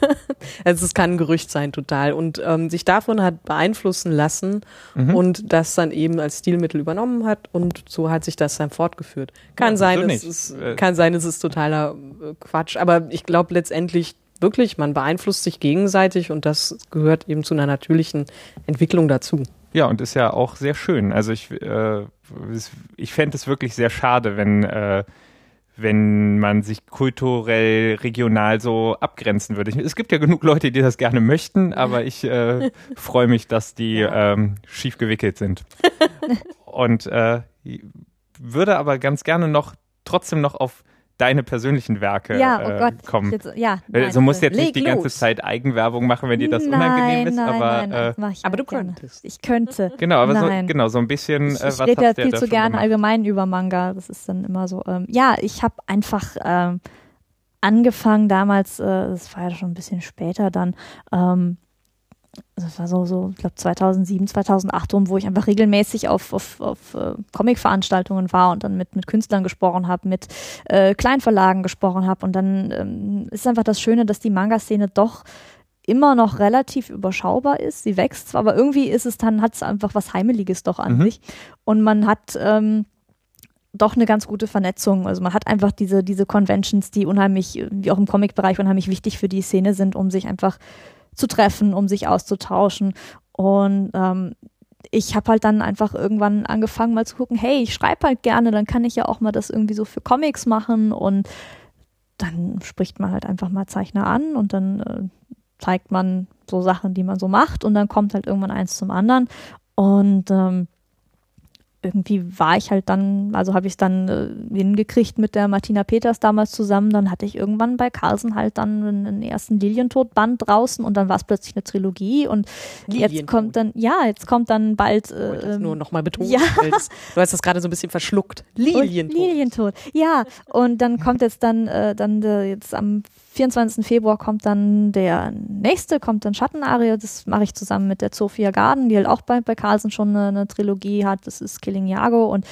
also es kann ein Gerücht sein, total. Und ähm, sich davon hat beeinflussen lassen mhm. und das dann eben als Stilmittel übernommen hat und so hat sich das dann fortgeführt. Kann ja, sein, es ist, äh, kann sein, es ist totaler äh, Quatsch, aber ich glaube letztendlich wirklich, man beeinflusst sich gegenseitig und das gehört eben zu einer natürlichen Entwicklung dazu. Ja, und ist ja auch sehr schön. Also ich, äh, ich fände es wirklich sehr schade, wenn äh, wenn man sich kulturell, regional so abgrenzen würde. Es gibt ja genug Leute, die das gerne möchten, aber ich äh, freue mich, dass die ähm, schief gewickelt sind. Und äh, würde aber ganz gerne noch trotzdem noch auf deine persönlichen Werke ja, oh äh, Gott, kommen. Jetzt, ja, nein, also musst jetzt nicht die ganze los. Zeit Eigenwerbung machen, wenn dir das nein, unangenehm ist, nein, aber nein, äh, aber du könntest. Ich könnte. Genau, aber so, genau so ein bisschen. Ich, äh, ich rede ja viel zu gerne allgemein über Manga. Das ist dann immer so. Ähm, ja, ich habe einfach ähm, angefangen damals. Äh, das war ja schon ein bisschen später dann. Ähm, das war so, so ich glaube 2007, 2008 rum, wo ich einfach regelmäßig auf, auf, auf äh, Comic-Veranstaltungen war und dann mit, mit Künstlern gesprochen habe, mit äh, Kleinverlagen gesprochen habe. Und dann ähm, ist einfach das Schöne, dass die Manga-Szene doch immer noch relativ überschaubar ist. Sie wächst zwar, aber irgendwie ist es dann, hat es einfach was Heimeliges doch an Mhm. sich. Und man hat ähm, doch eine ganz gute Vernetzung. Also man hat einfach diese, diese Conventions, die unheimlich, wie auch im Comic-Bereich, unheimlich wichtig für die Szene sind, um sich einfach zu treffen, um sich auszutauschen. Und ähm, ich habe halt dann einfach irgendwann angefangen mal zu gucken, hey, ich schreibe halt gerne, dann kann ich ja auch mal das irgendwie so für Comics machen. Und dann spricht man halt einfach mal Zeichner an und dann äh, zeigt man so Sachen, die man so macht. Und dann kommt halt irgendwann eins zum anderen. Und ähm, irgendwie war ich halt dann, also habe ich es dann äh, hingekriegt mit der Martina Peters damals zusammen. Dann hatte ich irgendwann bei Carlsen halt dann einen, ersten Lilientod-Band draußen und dann war es plötzlich eine Trilogie und jetzt kommt dann, ja, jetzt kommt dann bald. Ich wollte das Äh, nur nochmal betonen. ja. Du hast das gerade so ein bisschen verschluckt. Lilientod. Lilientod. Ja, und dann kommt jetzt dann, äh, dann der, jetzt am 24. Februar kommt dann der nächste, kommt dann Schattenarie. Das mache ich zusammen mit der Sophia Garden, die halt auch bei, bei Carlsen schon eine, eine Trilogie hat. Das ist Killing Iago. Und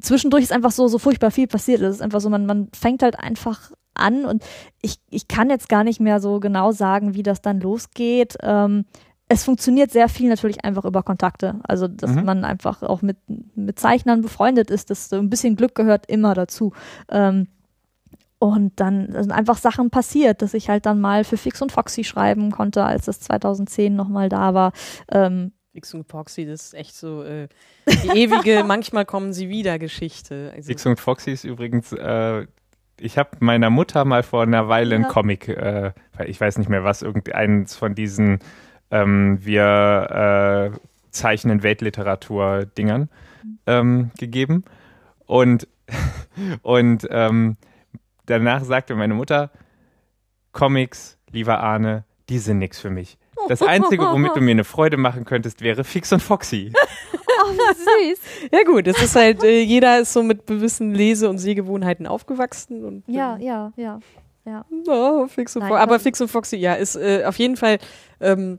zwischendurch ist einfach so, so furchtbar viel passiert. Es ist einfach so, man, man fängt halt einfach an und ich, ich kann jetzt gar nicht mehr so genau sagen, wie das dann losgeht. Ähm, es funktioniert sehr viel natürlich einfach über Kontakte. Also, dass Mhm. man einfach auch mit, mit Zeichnern befreundet ist. Das so ein bisschen Glück gehört immer dazu. Ähm, und dann sind einfach Sachen passiert, dass ich halt dann mal für Fix und Foxy schreiben konnte, als das 2010 nochmal da war. Ähm, Fix und Foxy, das ist echt so äh, die ewige, manchmal kommen sie wieder Geschichte. Also, Dix und Foxy ist übrigens, äh, ich habe meiner Mutter mal vor einer Weile einen Ja. Comic, äh, weil ich weiß nicht mehr was, irgendeins von diesen ähm, wir äh, zeichnen Weltliteratur-Dingern ähm, gegeben. Und, und ähm, danach sagte meine Mutter, Comics, lieber Arne, die sind nix für mich. Das Einzige, womit du mir eine Freude machen könntest, wäre Fix und Foxy. oh, wie süß. ja gut, es ist halt, äh, jeder ist so mit gewissen Lese- und Sehgewohnheiten aufgewachsen. Und, ja, ähm, ja, ja. Ja. Oh, Fix und Nein, Foxy. Aber aber- Fix und Foxy, ja, ist äh, auf jeden Fall, ähm,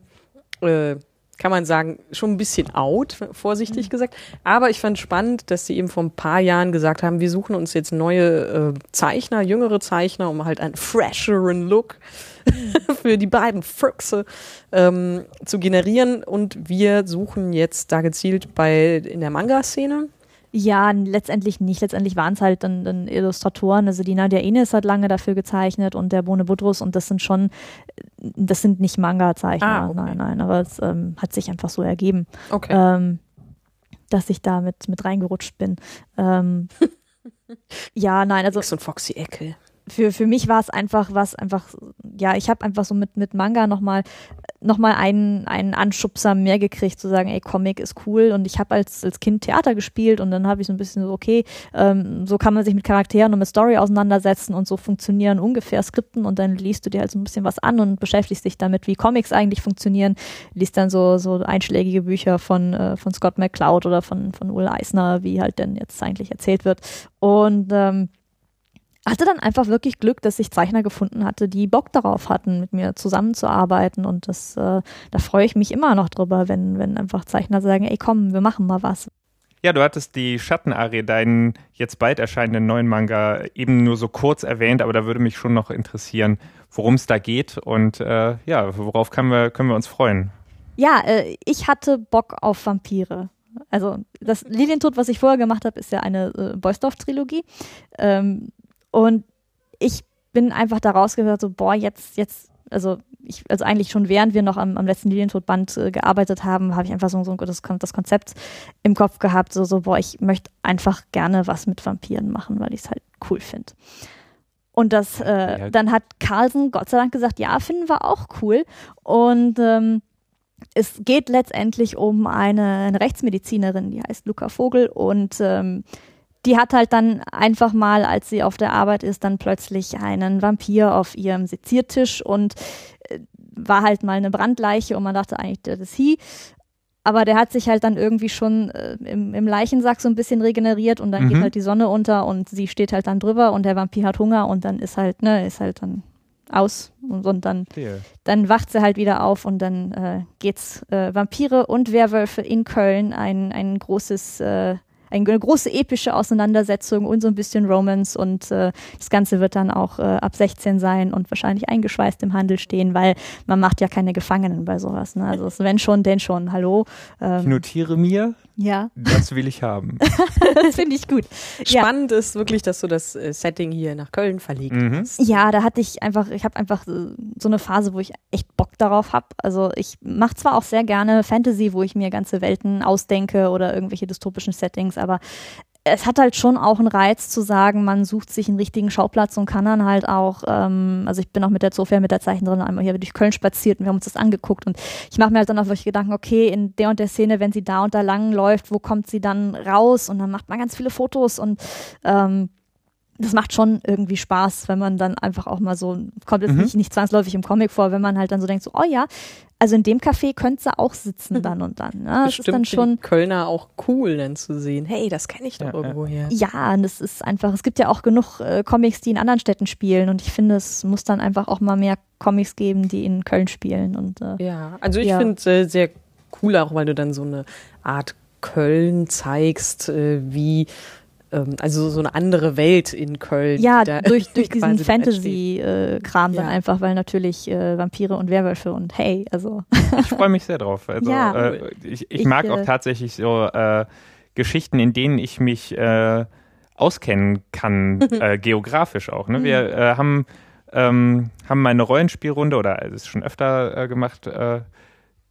äh, kann man sagen, schon ein bisschen out, vorsichtig gesagt. Aber ich fand spannend, dass sie eben vor ein paar Jahren gesagt haben, wir suchen uns jetzt neue äh, Zeichner, jüngere Zeichner, um halt einen fresheren Look für die beiden Füchse ähm, zu generieren. Und wir suchen jetzt da gezielt bei in der Manga-Szene. Ja, letztendlich nicht. Letztendlich waren es halt dann, dann Illustratoren. Also die Nadia Ines hat lange dafür gezeichnet und der Bone Budrus und das sind schon, das sind nicht Manga-Zeichner. Ah, okay. Nein, nein, aber es ähm, hat sich einfach so ergeben, Okay. ähm, dass ich da mit, mit reingerutscht bin. Ähm, ja, nein, also Fix und Foxy-Ecke. für, für mich war es einfach was, einfach, ja, ich habe einfach so mit, mit Manga nochmal noch mal einen, einen Anschubser mehr gekriegt, zu sagen, ey, Comic ist cool. Und ich habe als, als Kind Theater gespielt und dann habe ich so ein bisschen so, okay, ähm, so kann man sich mit Charakteren und mit Story auseinandersetzen und so funktionieren ungefähr Skripten und dann liest du dir halt so ein bisschen was an und beschäftigst dich damit, wie Comics eigentlich funktionieren. Liest dann so, so einschlägige Bücher von, äh, von Scott McCloud oder von, von Will Eisner, wie halt denn jetzt eigentlich erzählt wird. Und ähm, hatte dann einfach wirklich Glück, dass ich Zeichner gefunden hatte, die Bock darauf hatten, mit mir zusammenzuarbeiten. Und das, äh, da freue ich mich immer noch drüber, wenn, wenn einfach Zeichner sagen, ey komm, wir machen mal was. Ja, du hattest die Schattenarie, deinen jetzt bald erscheinenden neuen Manga, eben nur so kurz erwähnt, aber da würde mich schon noch interessieren, worum es da geht und äh, ja, worauf können wir, können wir uns freuen. Ja, äh, ich hatte Bock auf Vampire. Also das Lilientod, was ich vorher gemacht habe, ist ja eine äh, Beusdorf-Trilogie. Ähm, und ich bin einfach da rausgehört, so, boah, jetzt, jetzt, also ich, also eigentlich schon während wir noch am, am letzten Lilientod-Band äh, gearbeitet haben, habe ich einfach so, so das, das Konzept im Kopf gehabt, so, so, boah, ich möchte einfach gerne was mit Vampiren machen, weil ich es halt cool finde. Und das, äh, Ja. dann hat Carlsen Gott sei Dank gesagt, ja, finden wir auch cool. Und ähm, es geht letztendlich um eine, eine Rechtsmedizinerin, die heißt Luca Vogel und ähm, die hat halt dann einfach mal, als sie auf der Arbeit ist, dann plötzlich einen Vampir auf ihrem Seziertisch und äh, war halt mal eine Brandleiche und man dachte eigentlich, das ist sie. Aber der hat sich halt dann irgendwie schon äh, im, im Leichensack so ein bisschen regeneriert und dann Mhm. geht halt die Sonne unter und sie steht halt dann drüber und der Vampir hat Hunger und dann ist halt, ne, ist halt dann aus und, und dann dann wacht sie halt wieder auf und dann äh, geht's äh, Vampire und Werwölfe in Köln, ein, ein großes, äh, eine große epische Auseinandersetzung und so ein bisschen Romance und äh, das Ganze wird dann auch äh, ab 16 sein und wahrscheinlich eingeschweißt im Handel stehen, weil man macht ja keine Gefangenen bei sowas. Ne? Also wenn schon, denn schon. Hallo. Ähm, ich notiere mir, ja. Das will ich haben. das finde ich gut. Spannend ja. ist wirklich, dass du das äh, Setting hier nach Köln verlegt mhm. hast. Ja, da hatte ich einfach, ich habe einfach äh, so eine Phase, wo ich echt Bock darauf habe. Also ich mache zwar auch sehr gerne Fantasy, wo ich mir ganze Welten ausdenke oder irgendwelche dystopischen Settings, aber es hat halt schon auch einen Reiz zu sagen, man sucht sich einen richtigen Schauplatz und kann dann halt auch, ähm, also ich bin auch mit der Sofia, mit der Zeichnerin einmal hier durch Köln spaziert und wir haben uns das angeguckt und ich mache mir halt dann auch wirklich Gedanken, okay, in der und der Szene, wenn sie da und da lang läuft, wo kommt sie dann raus und dann macht man ganz viele Fotos und ähm, das macht schon irgendwie Spaß, wenn man dann einfach auch mal so, kommt jetzt mhm. nicht, nicht zwangsläufig im Comic vor, wenn man halt dann so denkt, so, oh ja, also in dem Café könnte sie auch sitzen dann und dann. Ne? Das Bestimmt ist dann schon Kölner auch cool, dann zu sehen. Hey, das kenne ich doch ja, irgendwoher. Ja, und das ist einfach. Es gibt ja auch genug äh, Comics, die in anderen Städten spielen, und ich finde, es muss dann einfach auch mal mehr Comics geben, die in Köln spielen. Und äh, ja, also ich ja. finde es äh, sehr cool, auch weil du dann so eine Art Köln zeigst, äh, wie ähm, also so eine andere Welt in Köln. Ja, durch, durch diesen Fantasy-Kram äh, dann ja. einfach, weil natürlich äh, Vampire und Werwölfe und hey, also. ich freue mich sehr drauf. Also ja, äh, ich, ich, ich, mag auch äh, tatsächlich so äh, Geschichten, in denen ich mich äh, auskennen kann, geografisch auch. Ne? Wir mhm. haben, ähm, haben mal eine Rollenspielrunde oder es ist schon öfter gemacht,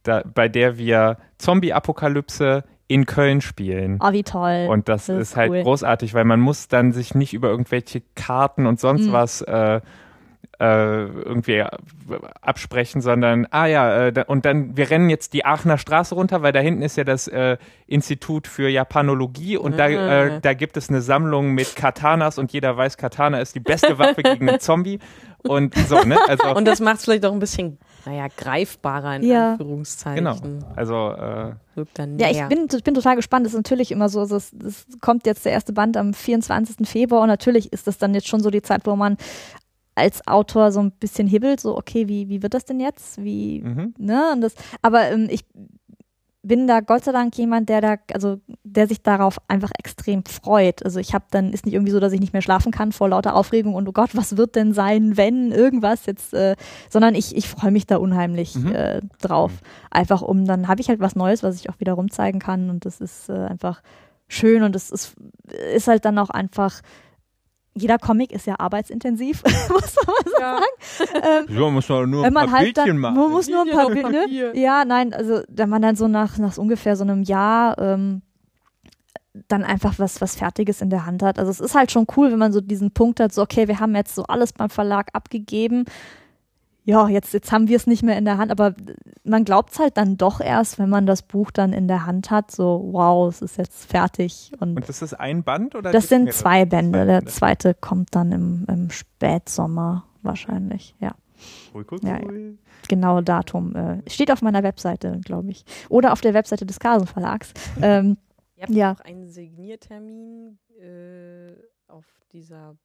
da, bei der wir Zombie-Apokalypse in Köln spielen. Oh, wie toll. Und das, das ist, ist, halt cool. großartig, weil man muss dann sich nicht über irgendwelche Karten und sonst mhm. was äh, äh, irgendwie absprechen, sondern, ah ja, äh, und dann, wir rennen jetzt die Aachener Straße runter, weil da hinten ist ja das äh, Institut für Japanologie und mhm. da, äh, da gibt es eine Sammlung mit Katanas und jeder weiß, Katana ist die beste Waffe gegen einen Zombie. Und so, ne? Also, und das macht es vielleicht auch ein bisschen naja, greifbarer in ja. Anführungszeichen. Genau. Also äh, ja, ich bin, ich bin total gespannt. Das ist natürlich immer so, es kommt jetzt der erste Band am 24. Februar und natürlich ist das dann jetzt schon so die Zeit, wo man als Autor so ein bisschen hibbelt, so okay, wie, wie wird das denn jetzt? Wie, mhm. ne? Und das, aber ähm, ich bin da Gott sei Dank jemand, der da, also der sich darauf einfach extrem freut. Also ich habe dann, ist nicht irgendwie so, dass ich nicht mehr schlafen kann vor lauter Aufregung und oh Gott, was wird denn sein, wenn irgendwas jetzt, äh, sondern ich, ich freue mich da unheimlich mhm. äh, drauf. Einfach um, dann habe ich halt was Neues, was ich auch wieder rumzeigen kann und das ist äh, einfach schön und es ist, ist halt dann auch einfach jeder Comic ist ja arbeitsintensiv, muss man so ja. sagen. Ähm, ja, muss man nur ein paar halt Bildchen dann, machen. Man muss nur ein paar Bildchen, ne? Ja, nein, also wenn man dann so nach, nach ungefähr so einem Jahr ähm, dann einfach was, was Fertiges in der Hand hat. Also es ist halt schon cool, wenn man so diesen Punkt hat, so okay, wir haben jetzt so alles beim Verlag abgegeben ja, jetzt, jetzt haben wir es nicht mehr in der Hand, aber man glaubt es halt dann doch erst, wenn man das Buch dann in der Hand hat, so wow, es ist jetzt fertig. Und, und das ist ein Band oder? Das sind zwei Bände. Zwei Der zweite kommt dann im, im Spätsommer wahrscheinlich, ja. Cool, cool, cool. Ja, Genau Datum. Äh, steht auf meiner Webseite, glaube ich. Oder auf der Webseite des Carlsen Verlags. ähm, Ihr habt ja. auch einen Signiertermin äh, auf dieser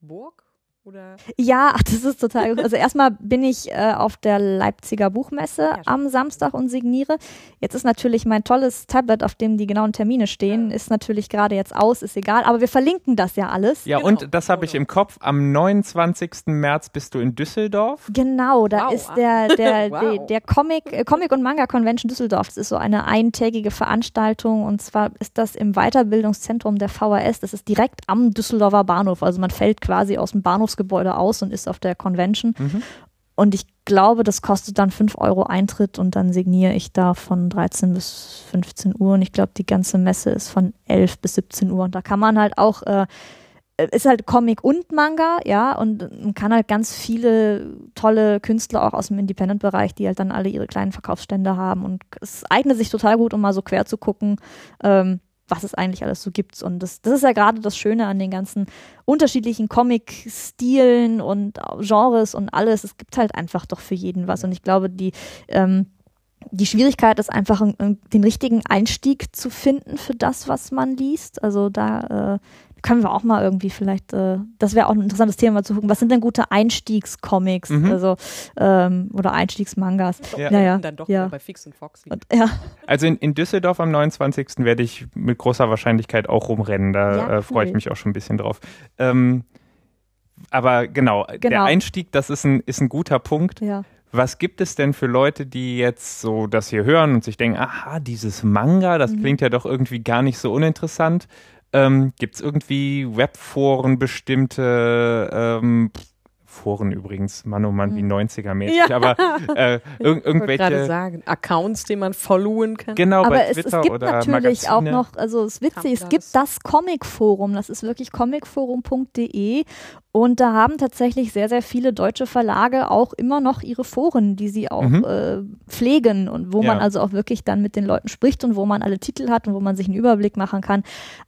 Burg oder? Ja, ach, das ist total gut. Also erstmal bin ich äh, auf der Leipziger Buchmesse ja, am Samstag und signiere. Jetzt ist natürlich mein tolles Tablet, auf dem die genauen Termine stehen, ja. ist natürlich gerade jetzt aus, ist egal, aber wir verlinken das ja alles. Ja, genau. und das habe ich im Kopf. Am 29. März bist du in Düsseldorf. Genau, da wow. ist der, der, wow. der, der, Comic, äh, Comic und Manga Convention Düsseldorf. Das ist so eine eintägige Veranstaltung und zwar ist das im Weiterbildungszentrum der VHS. Das ist direkt am Düsseldorfer Bahnhof. Also man fällt quasi aus dem Bahnhofs Gebäude aus und ist auf der Convention. Mhm. Und ich glaube, das kostet dann 5 Euro Eintritt und dann signiere ich da von 13 bis 15 Uhr. Und ich glaube, die ganze Messe ist von 11 bis 17 Uhr. Und da kann man halt auch, äh, ist halt Comic und Manga, ja, und man kann halt ganz viele tolle Künstler auch aus dem Independent-Bereich, die halt dann alle ihre kleinen Verkaufsstände haben. Und es eignet sich total gut, um mal so quer zu gucken. Ähm, was es eigentlich alles so gibt. Und das, das ist ja gerade das Schöne an den ganzen unterschiedlichen Comic-Stilen und Genres und alles. Es gibt halt einfach doch für jeden was. Und ich glaube, die, ähm, die Schwierigkeit ist einfach, den richtigen Einstieg zu finden für das, was man liest. Also da, äh, können wir auch mal irgendwie vielleicht, äh, das wäre auch ein interessantes Thema mal zu gucken, was sind denn gute Einstiegscomics Mhm. also, ähm, oder Einstiegsmangas? Ja, Ja, ja. Dann doch ja. bei Fix und Foxy. Und, ja, Also in, in Düsseldorf am 29. werde ich mit großer Wahrscheinlichkeit auch rumrennen. Da Ja, äh, freue ich mich auch schon ein bisschen drauf. Ähm, aber genau, der Genau. Einstieg, das ist ein, ist ein guter Punkt. ja. Was gibt es denn für Leute, die jetzt so das hier hören und sich denken, aha, dieses Manga, das Mhm. klingt ja doch irgendwie gar nicht so uninteressant. Ähm, gibt es irgendwie Webforen bestimmte ähm, Foren übrigens, Mann oh Mann, wie 90er-mäßig, Ja. aber äh, ir Ich wollte gerade irgendwelche, sagen, Accounts, die man followen kann. genau, Aber bei es, es Twitter gibt oder natürlich auch Magazine. noch, also es ist witzig, es gibt das Comic-Forum, das ist wirklich comicforum.de und da haben tatsächlich sehr, sehr viele deutsche Verlage auch immer noch ihre Foren, die sie auch Mhm. äh, pflegen und wo man Ja. also auch wirklich dann mit den Leuten spricht und wo man alle Titel hat und wo man sich einen Überblick machen kann.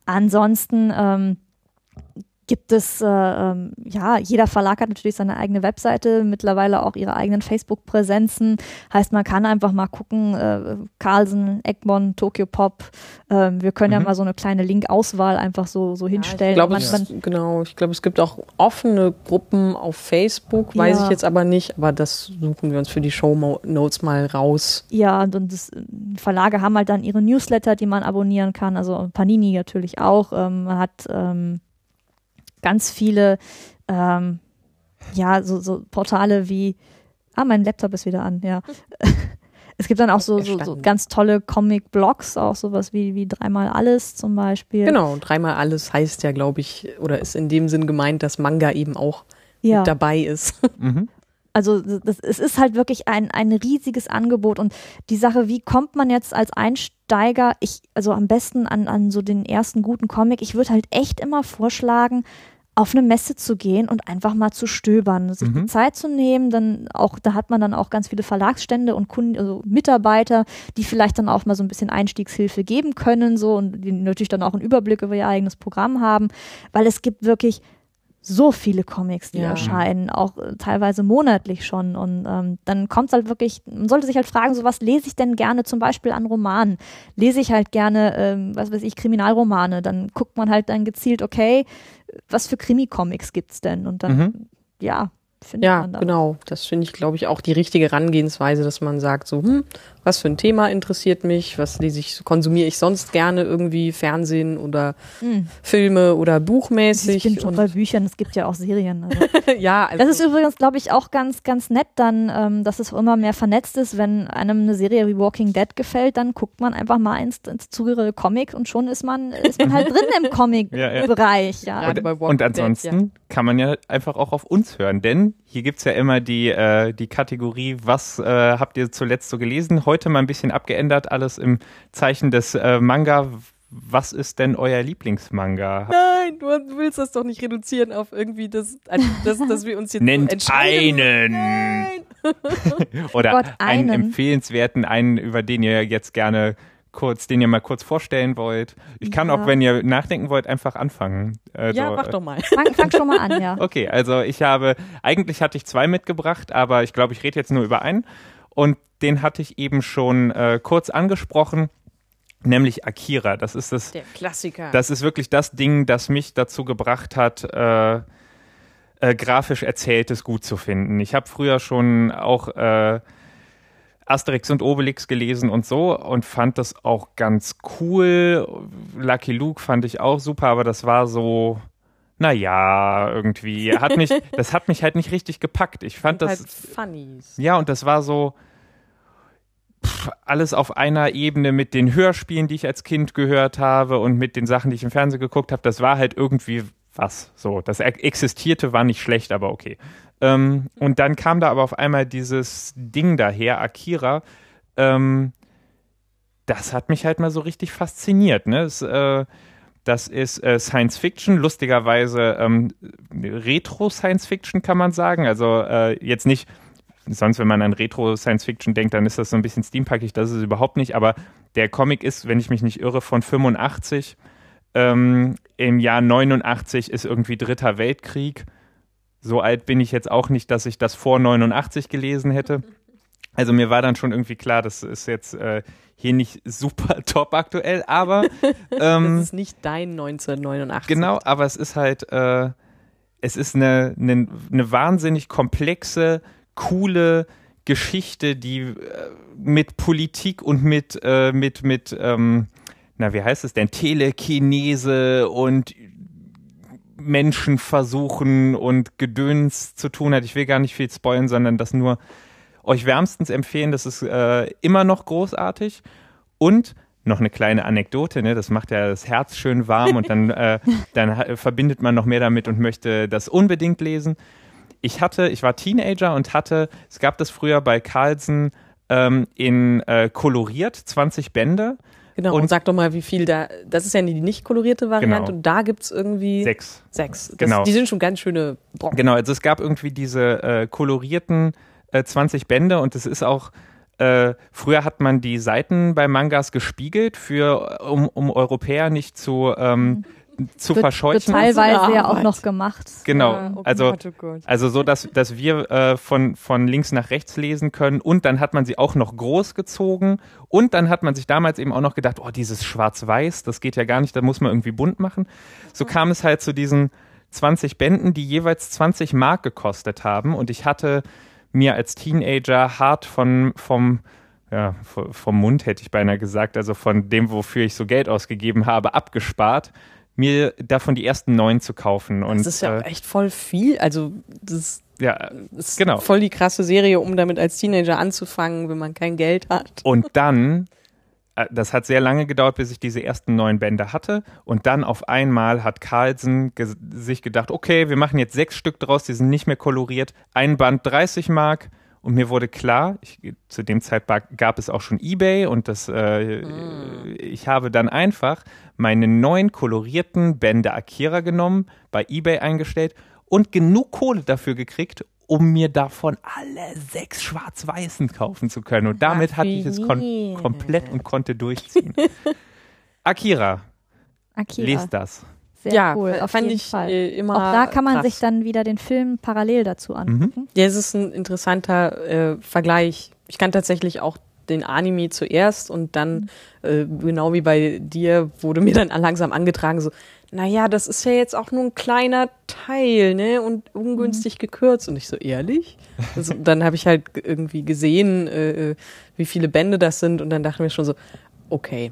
Ansonsten ähm, gibt es, äh, ähm, ja, jeder Verlag hat natürlich seine eigene Webseite, mittlerweile auch ihre eigenen Facebook-Präsenzen. Heißt, man kann einfach mal gucken, äh, Carlsen, Egmont, Tokyo Pop. Ähm, wir können ja Mhm. mal so eine kleine Link-Auswahl einfach so, so hinstellen. Ich glaube, Man- es, genau, ich glaube, es gibt auch offene Gruppen auf Facebook, weiß Ja. ich jetzt aber nicht, aber das suchen wir uns für die Show Notes mal raus. Ja, und, und das, die Verlage haben halt dann ihre Newsletter, die man abonnieren kann. Also Panini natürlich auch. Ähm, man hat ähm, ganz viele, ähm, ja, so, so Portale wie, ah, mein Laptop ist wieder an, ja. Es gibt dann auch so, so, so ganz tolle Comic-Blogs, auch sowas wie, wie dreimal alles zum Beispiel. Genau, dreimal alles heißt ja, glaube ich, oder ist in dem Sinn gemeint, dass Manga eben auch Ja. mit dabei ist. Mhm. Also das, es ist halt wirklich ein, ein riesiges Angebot und die Sache, wie kommt man jetzt als Einsteiger, ich, also am besten an, an so den ersten guten Comic, ich würde halt echt immer vorschlagen, auf eine Messe zu gehen und einfach mal zu stöbern, sich die Mhm. Zeit zu nehmen, dann auch, da hat man dann auch ganz viele Verlagsstände und Kunden, also Mitarbeiter, die vielleicht dann auch mal so ein bisschen Einstiegshilfe geben können, so und die natürlich dann auch einen Überblick über ihr eigenes Programm haben, weil es gibt wirklich so viele Comics, die Ja. erscheinen, auch äh, teilweise monatlich schon. Und ähm, dann kommt es halt wirklich, man sollte sich halt fragen, so was lese ich denn gerne zum Beispiel an Romanen? Lese ich halt gerne, ähm, was weiß ich, Kriminalromane? Dann guckt man halt dann gezielt, okay, was für Krimi-Comics gibt's denn? Und dann, Mhm. ja, Ja, genau. Das finde ich, glaube ich, auch die richtige Herangehensweise, dass man sagt, so, hm, was für ein Thema interessiert mich, was lese ich, konsumiere ich sonst gerne irgendwie Fernsehen oder Hm. Filme oder Ich buchmäßig. bin schon und, bei Büchern, es gibt ja auch Serien. Also. ja, also, Das ist übrigens, glaube ich, auch ganz, ganz nett dann, ähm, dass es immer mehr vernetzt ist. Wenn einem eine Serie wie Walking Dead gefällt, dann guckt man einfach mal ins, ins zugehörige Comic und schon ist man, ist man halt drin im Ja, ja. Comic-Bereich. Ja, bei Walking Und Dead, ansonsten kann man ja einfach auch auf uns hören, denn hier gibt's ja immer die, äh, die Kategorie, was äh, habt ihr zuletzt so gelesen? Heute mal ein bisschen abgeändert, alles im Zeichen des äh, Manga. Was ist denn euer Lieblingsmanga? Nein, du willst das doch nicht reduzieren auf irgendwie das, das dass wir uns jetzt Nennt entscheiden. einen! Nein. Oder Gott, einen einen. empfehlenswerten, einen, über den ihr jetzt gerne kurz, den ihr mal kurz vorstellen wollt. Ich kann Ja. auch, wenn ihr nachdenken wollt, einfach anfangen. Also, Ja, mach doch mal. fang, fang schon mal an, ja. Okay, also ich habe, eigentlich hatte ich zwei mitgebracht, aber ich glaube, ich rede jetzt nur über einen. Und den hatte ich eben schon äh, kurz angesprochen, nämlich Akira. Das ist das, Der Klassiker. das ist wirklich das Ding, das mich dazu gebracht hat, äh, äh, grafisch Erzähltes gut zu finden. Ich habe früher schon auch äh, Asterix und Obelix gelesen und so und fand das auch ganz cool. Lucky Luke fand ich auch super, aber das war so, naja, irgendwie. Hat mich, das hat mich halt nicht richtig gepackt. Ich fand das. halt Funnies. Ja, und das war so pff, alles auf einer Ebene mit den Hörspielen, die ich als Kind gehört habe und mit den Sachen, die ich im Fernsehen geguckt habe. Das war halt irgendwie was. So, das e- existierte, war nicht schlecht, aber okay. Ähm, und dann kam da aber auf einmal dieses Ding daher, Akira. Ähm, das hat mich halt mal so richtig fasziniert. Ne? Es, äh, das ist äh, Science Fiction, lustigerweise ähm, Retro-Science Fiction kann man sagen. Also äh, jetzt nicht, sonst wenn man an Retro-Science Fiction denkt, dann ist das so ein bisschen steampackig, das ist es überhaupt nicht. Aber der Comic ist, wenn ich mich nicht irre, von 85. Ähm, Im Jahr 89 ist irgendwie Dritter Weltkrieg. So alt bin ich jetzt auch nicht, dass ich das vor 89 gelesen hätte. Also mir war dann schon irgendwie klar, das ist jetzt äh, hier nicht super top aktuell, aber ähm, das ist nicht dein 1989. Genau, aber es ist halt, äh, es ist eine, eine, eine wahnsinnig komplexe, coole Geschichte, die äh, mit Politik und mit, äh, mit, mit, ähm, na, wie heißt es denn, Telekinese und Menschenversuchen und Gedöns zu tun hat. Ich will gar nicht viel spoilen, sondern das nur euch wärmstens empfehlen. Das ist äh, immer noch großartig. Und noch eine kleine Anekdote, ne? das macht ja das Herz schön warm und dann, äh, dann verbindet man noch mehr damit und möchte das unbedingt lesen. Ich hatte, ich war Teenager und hatte, es gab das früher bei Carlsen ähm, in äh, koloriert, 20 Bände. Genau, und, und, sag doch mal, wie viel da, das ist ja die nicht kolorierte Variante genau. und da gibt es irgendwie sechs. Sechs. Das, genau. Die sind schon ganz schöne Brocken. Genau, also es gab irgendwie diese äh, kolorierten äh, 20 Bände und es ist auch, äh, früher hat man die Seiten bei Mangas gespiegelt, für, um, um Europäer nicht zu ähm, mhm zu wird, verscheuchen. Wird teilweise ja auch noch gemacht. Genau, ja, oh also, oh also so, dass, dass wir äh, von, von links nach rechts lesen können. Und dann hat man sie auch noch groß gezogen. Und dann hat man sich damals eben auch noch gedacht, oh, dieses Schwarz-Weiß, das geht ja gar nicht, da muss man irgendwie bunt machen. So kam es halt zu diesen 20 Bänden, die jeweils 20 Mark gekostet haben. Und ich hatte mir als Teenager hart von, vom ja, vom Mund hätte ich beinahe gesagt, also von dem, wofür ich so Geld ausgegeben habe, abgespart, mir davon die ersten neun zu kaufen. Und, das ist ja äh, echt voll viel. Also das ja, ist genau. voll die krasse Serie, um damit als Teenager anzufangen, wenn man kein Geld hat. Und dann, äh, das hat sehr lange gedauert, bis ich diese ersten neun Bände hatte. Und dann auf einmal hat Carlsen sich gedacht, okay, wir machen jetzt sechs Stück draus, die sind nicht mehr koloriert. Ein Band 30 Mark. Und mir wurde klar, ich, zu dem Zeitpunkt gab es auch schon eBay und das, äh, mm. ich habe dann einfach meine neuen kolorierten Bände Akira genommen, bei eBay eingestellt und genug Kohle dafür gekriegt, um mir davon alle sechs Schwarz-Weißen kaufen zu können. Und damit hatte ich es kom komplett und konnte durchziehen. Akira. Akira. Lest das. Sehr ja, cool. Auf fand jeden ich Fall. Äh, immer. Auch da kann man krass. sich dann wieder den Film parallel dazu angucken. Mhm. Ja, es ist ein interessanter äh, Vergleich. Ich kann tatsächlich auch den Anime zuerst und dann, äh, genau wie bei dir, wurde mir dann langsam angetragen, so, naja, das ist ja jetzt auch nur ein kleiner Teil, ne? Und ungünstig mhm. gekürzt. Und ich so, ehrlich? Also, dann habe ich halt irgendwie gesehen, äh, äh, wie viele Bände das sind und dann dachte ich mir schon so, okay,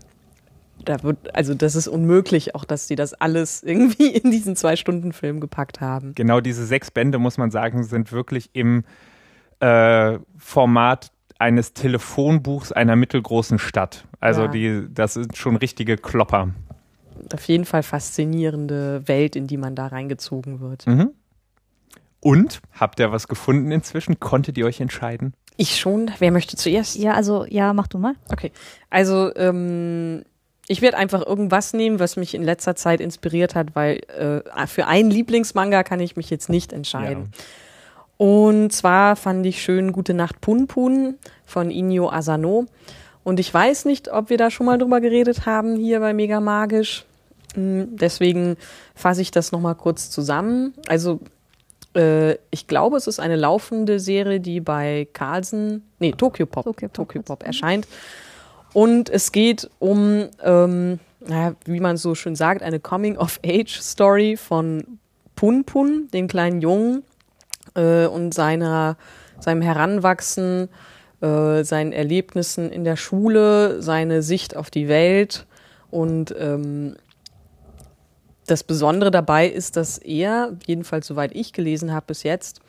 da wird, also das ist unmöglich, auch dass die das alles irgendwie in diesen Zwei-Stunden-Film gepackt haben. Genau, diese sechs Bände, muss man sagen, sind wirklich im äh, Format eines Telefonbuchs einer mittelgroßen Stadt. Also ja. die, das sind schon richtige Klopper. Auf jeden Fall faszinierende Welt, in die man da reingezogen wird. Mhm. Und habt ihr was gefunden inzwischen? Konntet ihr euch entscheiden? Ich schon. Wer möchte zuerst? Ja, also ja, mach du mal. Okay. Also ähm, ich werde einfach irgendwas nehmen, was mich in letzter Zeit inspiriert hat, weil äh, für einen Lieblingsmanga kann ich mich jetzt nicht entscheiden. Ja. Und zwar fand ich schön Gute Nacht Pun Pun von Inyo Asano. Und ich weiß nicht, ob wir da schon mal drüber geredet haben hier bei Mega Magisch. Hm, deswegen fasse ich das nochmal kurz zusammen. Also äh, ich glaube, es ist eine laufende Serie, die bei Carlsen, nee, Tokyo Pop, Tokyo Pop, Tokyo Pop erscheint. Und es geht um, ähm, naja, wie man so schön sagt, eine Coming-of-Age-Story von Pun Pun, dem kleinen Jungen, äh, und seiner, seinem Heranwachsen, äh, seinen Erlebnissen in der Schule, seine Sicht auf die Welt. Und ähm, das Besondere dabei ist, dass er, jedenfalls soweit ich gelesen habe bis jetzt,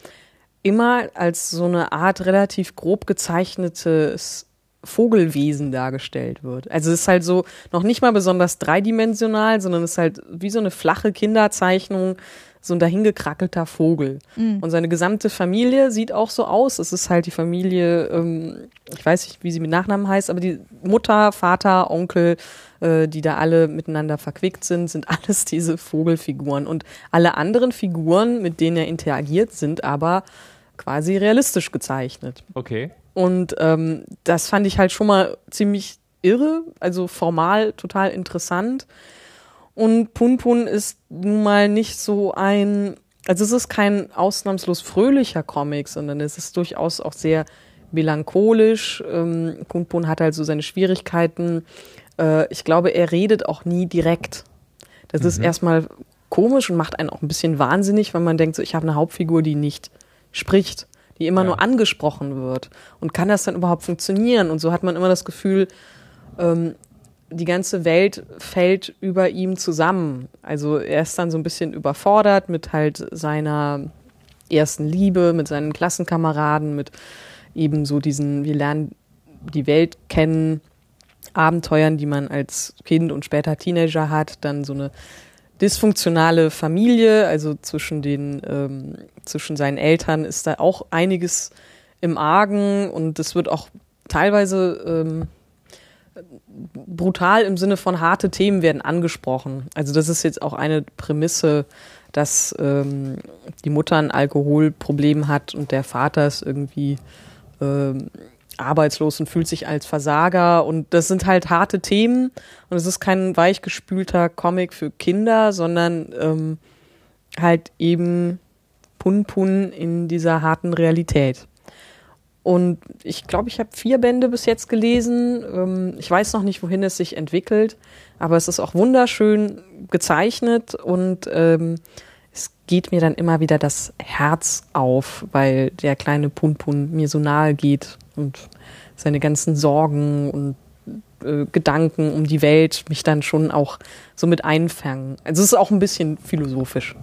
immer als so eine Art relativ grob gezeichnetes Vogelwesen dargestellt wird. Also es ist halt so noch nicht mal besonders dreidimensional, sondern es ist halt wie so eine flache Kinderzeichnung, so ein dahingekrackelter Vogel. Mhm. Und seine gesamte Familie sieht auch so aus. Es ist halt die Familie, ähm, ich weiß nicht, wie sie mit Nachnamen heißt, aber die Mutter, Vater, Onkel, äh, die da alle miteinander verquickt sind, sind alles diese Vogelfiguren. Und alle anderen Figuren, mit denen er interagiert, sind aber quasi realistisch gezeichnet. Okay. Und ähm, das fand ich halt schon mal ziemlich irre, also formal total interessant. Und Pun Pun ist nun mal nicht so ein, also es ist kein ausnahmslos fröhlicher Comic, sondern es ist durchaus auch sehr melancholisch. Ähm, Kunpun hat halt so seine Schwierigkeiten. Äh, ich glaube, er redet auch nie direkt. Das mhm. ist erstmal komisch und macht einen auch ein bisschen wahnsinnig, weil man denkt, so, ich habe eine Hauptfigur, die nicht spricht, die immer ja. nur angesprochen wird. Und kann das dann überhaupt funktionieren? Und so hat man immer das Gefühl, ähm, die ganze Welt fällt über ihm zusammen. Also er ist dann so ein bisschen überfordert mit halt seiner ersten Liebe, mit seinen Klassenkameraden, mit eben so diesen, wir lernen die Welt kennen, Abenteuern, die man als Kind und später Teenager hat, dann so eine dysfunktionale Familie, also zwischen den, ähm, zwischen seinen Eltern ist da auch einiges im Argen und es wird auch teilweise ähm, brutal im Sinne von harte Themen werden angesprochen. Also das ist jetzt auch eine Prämisse, dass ähm, die Mutter ein Alkoholproblem hat und der Vater ist irgendwie ähm, arbeitslos und fühlt sich als Versager. Und das sind halt harte Themen. Und es ist kein weichgespülter Comic für Kinder, sondern ähm, halt eben Pun-Pun in dieser harten Realität. Und ich glaube, ich habe vier Bände bis jetzt gelesen. Ähm, ich weiß noch nicht, wohin es sich entwickelt, aber es ist auch wunderschön gezeichnet und ähm, es geht mir dann immer wieder das Herz auf, weil der kleine Punpun mir so nahe geht und seine ganzen Sorgen und äh, Gedanken um die Welt mich dann schon auch so mit einfangen. Also es ist auch ein bisschen philosophisch.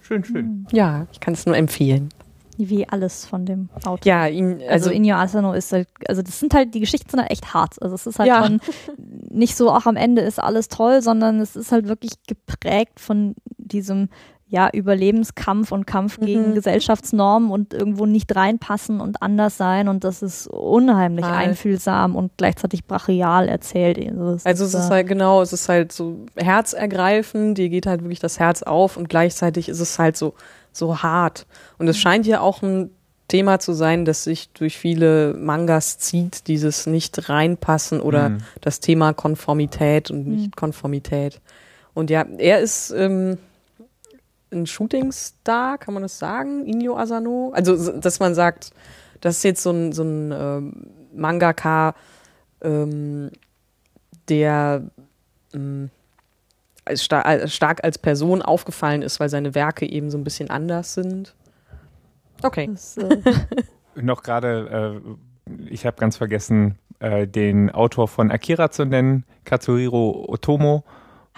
Schön, schön. Ja, ich kann es nur empfehlen. Wie alles von dem Autor. Ja, ihn, also, also Inyo Asano ist halt, also das sind halt, die Geschichten sind halt echt hart. Also es ist halt ja. von, nicht so, auch am Ende ist alles toll, sondern es ist halt wirklich geprägt von diesem ja, Überlebenskampf und Kampf mhm. gegen Gesellschaftsnormen und irgendwo nicht reinpassen und anders sein. Und das ist unheimlich Mal. einfühlsam und gleichzeitig brachial erzählt. Also, also es ist, ist halt genau, es ist halt so herzergreifend, dir geht halt wirklich das Herz auf und gleichzeitig ist es halt so, so hart. Und es mhm. scheint ja auch ein Thema zu sein, das sich durch viele Mangas zieht, dieses nicht reinpassen oder mhm. das Thema Konformität und Nicht-Konformität. Mhm. Und ja, er ist, ähm, ein Shootingstar, kann man das sagen? Inyo Asano? Also, dass man sagt, das ist jetzt so ein, so ein ähm, Mangaka, ähm, der ähm, als star als stark als Person aufgefallen ist, weil seine Werke eben so ein bisschen anders sind. Okay. Das, äh Noch gerade, äh, ich habe ganz vergessen, äh, den Autor von Akira zu nennen, Katsuhiro Otomo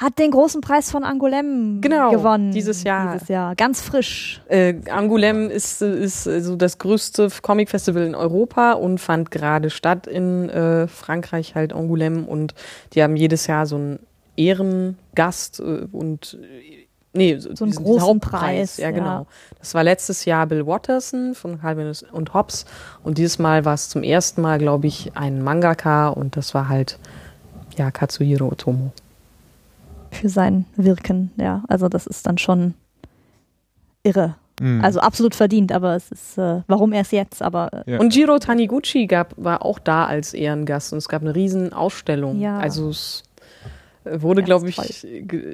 hat den großen Preis von Angoulême genau, gewonnen. Dieses Jahr. Dieses Jahr. Ganz frisch. Äh, Angoulême ist, ist so das größte Comic-Festival in Europa und fand gerade statt in äh, Frankreich, halt Angoulême. Und die haben jedes Jahr so einen Ehrengast äh, und äh, nee, so einen diesen, großen Hauptpreis. Preis. Ja, genau. Ja. Das war letztes Jahr Bill Watterson von Calvin und Hobbes. Und dieses Mal war es zum ersten Mal, glaube ich, ein Mangaka und das war halt ja Katsuhiro Otomo für sein Wirken. Ja, also das ist dann schon irre. Mhm. Also absolut verdient, aber es ist, äh, warum erst jetzt? Aber äh, ja. und Jiro Taniguchi gab war auch da als Ehrengast und es gab eine riesen Ausstellung. Ja. Also es wurde, glaube ich,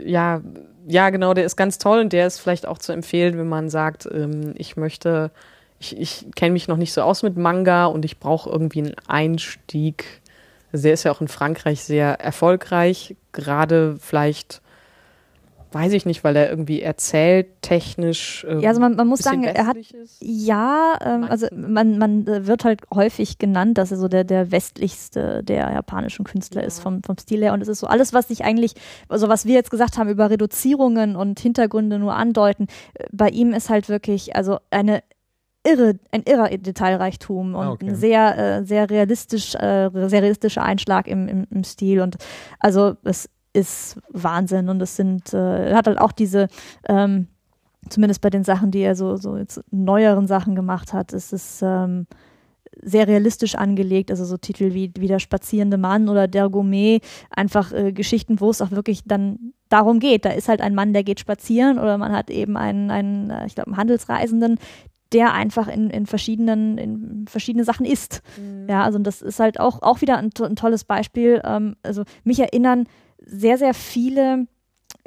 ja, ja, genau, der ist ganz toll und der ist vielleicht auch zu empfehlen, wenn man sagt, ähm, ich möchte, ich, ich kenne mich noch nicht so aus mit Manga und ich brauche irgendwie einen Einstieg also der ist ja auch in Frankreich sehr erfolgreich, gerade vielleicht weiß ich nicht, weil er irgendwie erzählt technisch. Ähm, ja, also man, man muss sagen, er hat ist. ja, ähm, also man, man wird halt häufig genannt, dass er so der, der westlichste der japanischen Künstler ja. ist vom, vom Stil her. Und es ist so alles, was sich eigentlich, also was wir jetzt gesagt haben über Reduzierungen und Hintergründe nur andeuten, äh, bei ihm ist halt wirklich, also eine irre, ein irrer Detailreichtum und ah, okay. ein sehr, äh, sehr realistisch, äh, sehr realistischer Einschlag im, im, im, Stil. Und also es ist Wahnsinn und es sind, äh, er hat halt auch diese, ähm, zumindest bei den Sachen, die er so, so jetzt neueren Sachen gemacht hat, ist es ähm, sehr realistisch angelegt, also so Titel wie, wie Der spazierende Mann oder Der Gourmet, einfach äh, Geschichten, wo es auch wirklich dann darum geht. Da ist halt ein Mann, der geht spazieren oder man hat eben einen, einen äh, ich glaube, einen Handelsreisenden, der einfach in, in verschiedenen, in verschiedene Sachen ist. Mhm. Ja, also das ist halt auch, auch wieder ein, ein tolles Beispiel. Ähm, also mich erinnern sehr, sehr viele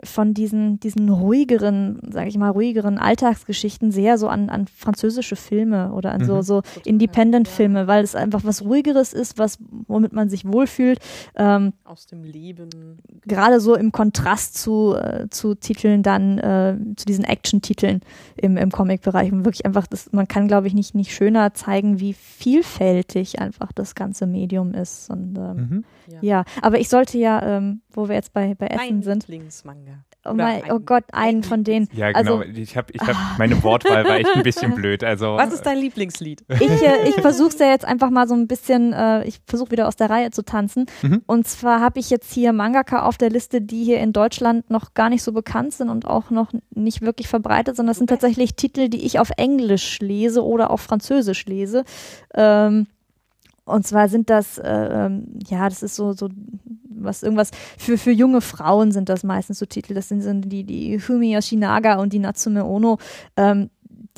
von diesen, diesen ruhigeren, sage ich mal, ruhigeren Alltagsgeschichten sehr so an, an französische Filme oder an mhm. so, so Independent-Filme, weil es einfach was Ruhigeres ist, was, womit man sich wohlfühlt. Ähm, Aus dem Leben. Gerade so im Kontrast zu, äh, zu Titeln dann, äh, zu diesen Action-Titeln im, im Comic-Bereich. Und wirklich einfach, das, man kann, glaube ich, nicht, nicht schöner zeigen, wie vielfältig einfach das ganze Medium ist. Und ähm, mhm. ja. ja. aber ich sollte ja, ähm, wo wir jetzt bei, bei Essen sind. Lieblingsmanga. Oh, mein, oh Gott, einen von denen. Ja, genau. Also, ich habe, ich hab, meine Wortwahl war echt ein bisschen blöd. Also, Was ist dein Lieblingslied? Ich, äh, ich versuche es ja jetzt einfach mal so ein bisschen, äh, ich versuche wieder aus der Reihe zu tanzen. Mhm. Und zwar habe ich jetzt hier Mangaka auf der Liste, die hier in Deutschland noch gar nicht so bekannt sind und auch noch nicht wirklich verbreitet, sondern das sind tatsächlich Titel, die ich auf Englisch lese oder auf Französisch lese. Ähm, und zwar sind das, äh, ähm, ja, das ist so, so was irgendwas für, für junge Frauen sind das meistens so Titel. Das sind, sind die, die Fumi Yoshinaga und die Natsume Ono. Ähm,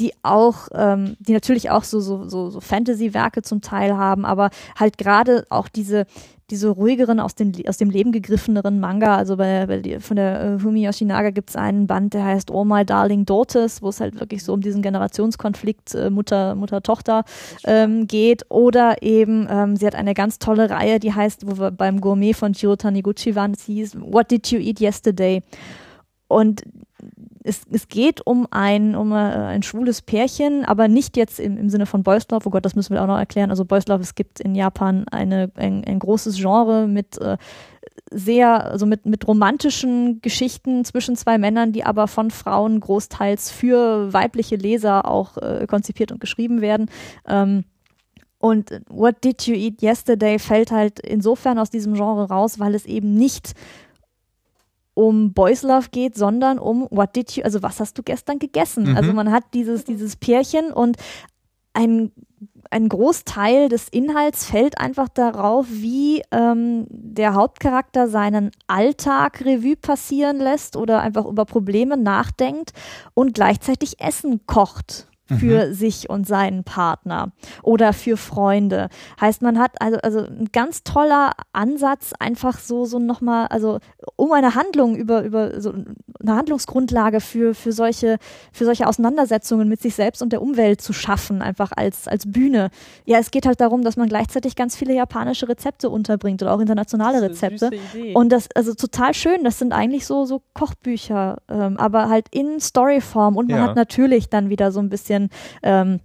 die auch, ähm, die natürlich auch so, so, so, so Fantasy-Werke zum Teil haben, aber halt gerade auch diese, diese ruhigeren, aus, den, aus dem Leben gegriffeneren Manga. Also bei, bei von der äh, Fumi Yoshinaga gibt es einen Band, der heißt Oh My Darling Daughters, wo es halt wirklich so um diesen Generationskonflikt äh, Mutter, Mutter-Tochter ähm, geht. Oder eben, ähm, sie hat eine ganz tolle Reihe, die heißt, wo wir beim Gourmet von Jiro Taniguchi waren, sie hieß What Did You Eat Yesterday? Und es, es geht um ein, um äh, ein schwules Pärchen, aber nicht jetzt im, im Sinne von Boys Love. Oh Gott, das müssen wir auch noch erklären. Also Boys Love, es gibt in Japan eine, ein, ein großes Genre mit äh, sehr, also mit, mit romantischen Geschichten zwischen zwei Männern, die aber von Frauen großteils für weibliche Leser auch äh, konzipiert und geschrieben werden. Ähm, und What Did You Eat Yesterday fällt halt insofern aus diesem Genre raus, weil es eben nicht um Boys Love geht, sondern um What did you, also was hast du gestern gegessen? Mhm. Also man hat dieses, dieses Pärchen und ein, ein Großteil des Inhalts fällt einfach darauf, wie ähm, der Hauptcharakter seinen Alltag Revue passieren lässt oder einfach über Probleme nachdenkt und gleichzeitig Essen kocht für mhm. sich und seinen Partner oder für Freunde. Heißt, man hat also, also ein ganz toller Ansatz, einfach so, so nochmal, also um eine Handlung über, über so eine Handlungsgrundlage für, für solche, für solche Auseinandersetzungen mit sich selbst und der Umwelt zu schaffen, einfach als, als Bühne. Ja, es geht halt darum, dass man gleichzeitig ganz viele japanische Rezepte unterbringt oder auch internationale Rezepte. Und das, also total schön, das sind eigentlich so, so Kochbücher, ähm, aber halt in Storyform und man ja. hat natürlich dann wieder so ein bisschen bisschen ähm,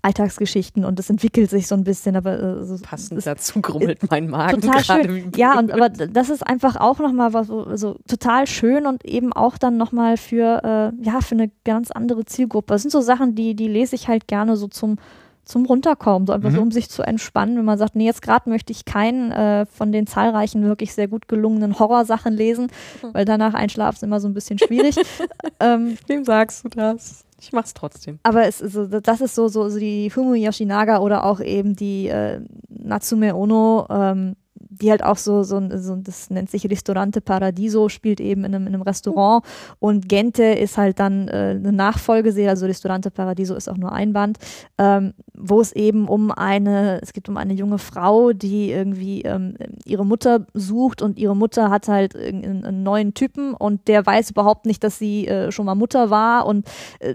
Alltagsgeschichten und es entwickelt sich so ein bisschen, aber äh, so, passend dazu grummelt mein Magen total schön. Ja, und aber das ist einfach auch nochmal was so also total schön und eben auch dann nochmal für äh, ja für eine ganz andere Zielgruppe. Das sind so Sachen, die die lese ich halt gerne so zum zum runterkommen, so einfach mhm. so um sich zu entspannen, wenn man sagt, nee, jetzt gerade möchte ich keinen äh, von den zahlreichen wirklich sehr gut gelungenen Horrorsachen lesen, mhm. weil danach einschlafen ist immer so ein bisschen schwierig. ähm, Wem sagst du das? Ich mach's trotzdem. Aber es ist so, das ist so, so, so die Fumu Yoshinaga oder auch eben die äh, Natsume Ono, ähm, die halt auch so, so, so, das nennt sich Ristorante Paradiso, spielt eben in einem, in einem Restaurant. Und Gente ist halt dann äh, eine Nachfolgeserie, also Ristorante Paradiso ist auch nur ein Band, ähm, wo es eben um eine, es geht um eine junge Frau, die irgendwie ähm, ihre Mutter sucht und ihre Mutter hat halt einen, neuen Typen und der weiß überhaupt nicht, dass sie äh, schon mal Mutter war und äh,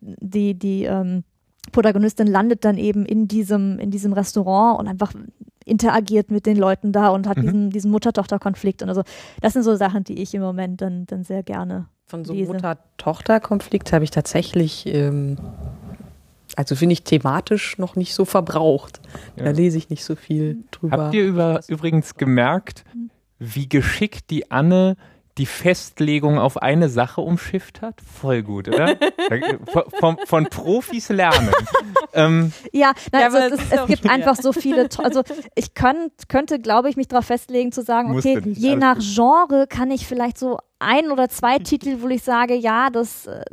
die, die, ähm, Protagonistin landet dann eben in diesem, in diesem Restaurant und einfach interagiert mit den Leuten da und hat mhm. diesen, diesen Mutter-Tochter-Konflikt und also das sind so Sachen, die ich im Moment dann, dann sehr gerne Von so Mutter-Tochter-Konflikt habe ich tatsächlich, ähm, also finde ich thematisch noch nicht so verbraucht. Ja. Da lese ich nicht so viel drüber. Habt ihr über, übrigens gemerkt, hm. wie geschickt die Anne die Festlegung auf eine Sache umschifft hat? Voll gut, oder? von, von, Profis lernen. ähm, ja, nein, ja, also es, es gibt einfach so viele, also ich könnt, könnte, glaube ich, mich darauf festlegen zu sagen, okay, je nach Genre kann ich vielleicht so ein oder zwei Titel, wo ich sage, ja, das, äh,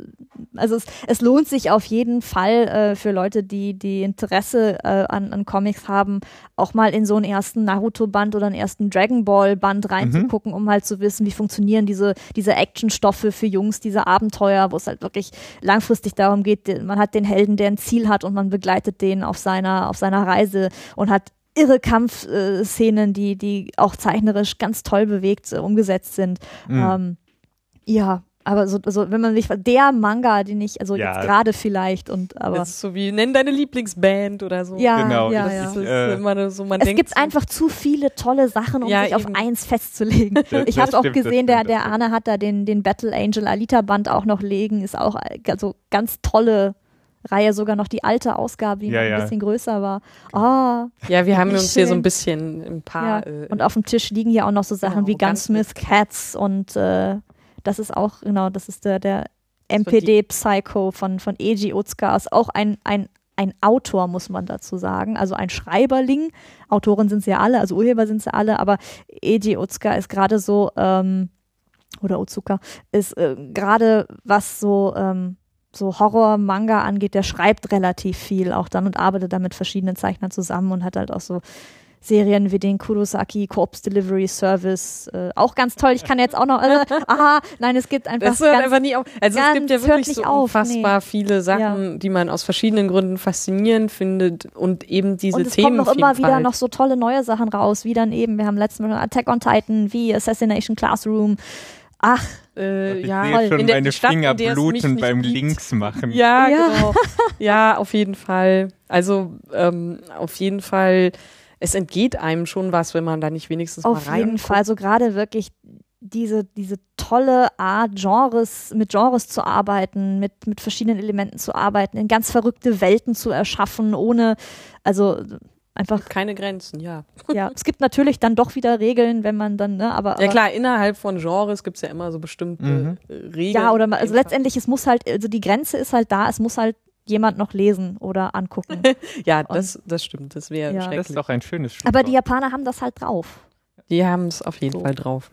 also es, es lohnt sich auf jeden Fall äh, für Leute, die, die Interesse äh, an, an Comics haben, auch mal in so einen ersten Naruto-Band oder einen ersten Dragon Ball-Band reinzugucken, mhm. um halt zu wissen, wie funktionieren diese, diese Actionstoffe für Jungs, diese Abenteuer, wo es halt wirklich langfristig darum geht, man hat den Helden, der ein Ziel hat und man begleitet den auf seiner, auf seiner Reise und hat irre Kampfszenen, die, die auch zeichnerisch ganz toll bewegt äh, umgesetzt sind. Mhm. Ähm, Ja, aber so, so wenn man sich der Manga, den ich also Ja. jetzt gerade vielleicht und aber Das ist so wie, nenn deine Lieblingsband oder so. ja, Genau, ja, das ja. Ist, äh, immer so, man Es denkt gibt so, einfach zu viele tolle Sachen, um Ja, sich auf eben. eins festzulegen. Das- ich habe auch gesehen, der, der Arne hat da den, den Battle Angel Alita Band auch noch legen, ist auch also ganz tolle Reihe, sogar noch die alte Ausgabe, die Ja, noch ja. ein bisschen größer war. Oh, Ja, wir haben uns hier so schön. ein bisschen ein paar. ja. Äh, Und auf dem Tisch liegen ja auch noch so Sachen Genau, wie Gunsmith Cats und äh, das ist auch, genau, das ist der, der MPD Psycho von, von Eiji Otsuka, ist auch ein, ein, ein Autor, muss man dazu sagen, also ein Schreiberling. Autoren sind sie ja alle, also Urheber sind sie alle, aber Eiji Otsuka ist gerade so, ähm, oder Otsuka, ist äh, gerade was so, ähm, so Horror-Manga angeht, der schreibt relativ viel auch dann und arbeitet dann mit verschiedenen Zeichnern zusammen und hat halt auch so Serien wie den Kurosaki Corpse Delivery Service, äh, auch ganz toll. Ich kann jetzt auch noch, äh, aha, nein, es gibt einfach das hört ganz, einfach nie auf. Also es gibt ja wirklich nicht so auf, unfassbar viele Sachen, die man aus verschiedenen Gründen faszinierend findet und eben diese und es kommen noch immer wieder noch so tolle neue Sachen raus, wie dann eben, wir haben letztes Mal Attack on Titan, wie Assassination Classroom. Ach, äh, ich ja, sehe schon in meine Stadt, in Finger bluten beim gibt. Links machen. Ja, Ja. genau. Ja, auf jeden Fall. Also ähm, auf jeden Fall, es entgeht einem schon was, wenn man da nicht wenigstens Auf mal rein. jeden Fall, so gerade wirklich diese, diese tolle Art, Genres, mit Genres zu arbeiten, mit, mit verschiedenen Elementen zu arbeiten, in ganz verrückte Welten zu erschaffen, ohne, also einfach, Keine Grenzen, ja. ja, es gibt natürlich dann doch wieder Regeln, wenn man dann, ne, aber, Ja klar, innerhalb von Genres gibt es ja immer so bestimmte Mhm. äh, Regeln. ja, oder, also letztendlich, es muss halt, also die Grenze ist halt da, es muss halt jemand noch lesen oder angucken. Ja, das, das stimmt, das wäre Ja. schrecklich. Das ist doch ein schönes Schlusswort. aber die Japaner haben das halt drauf. Die haben es auf jeden So. Fall drauf.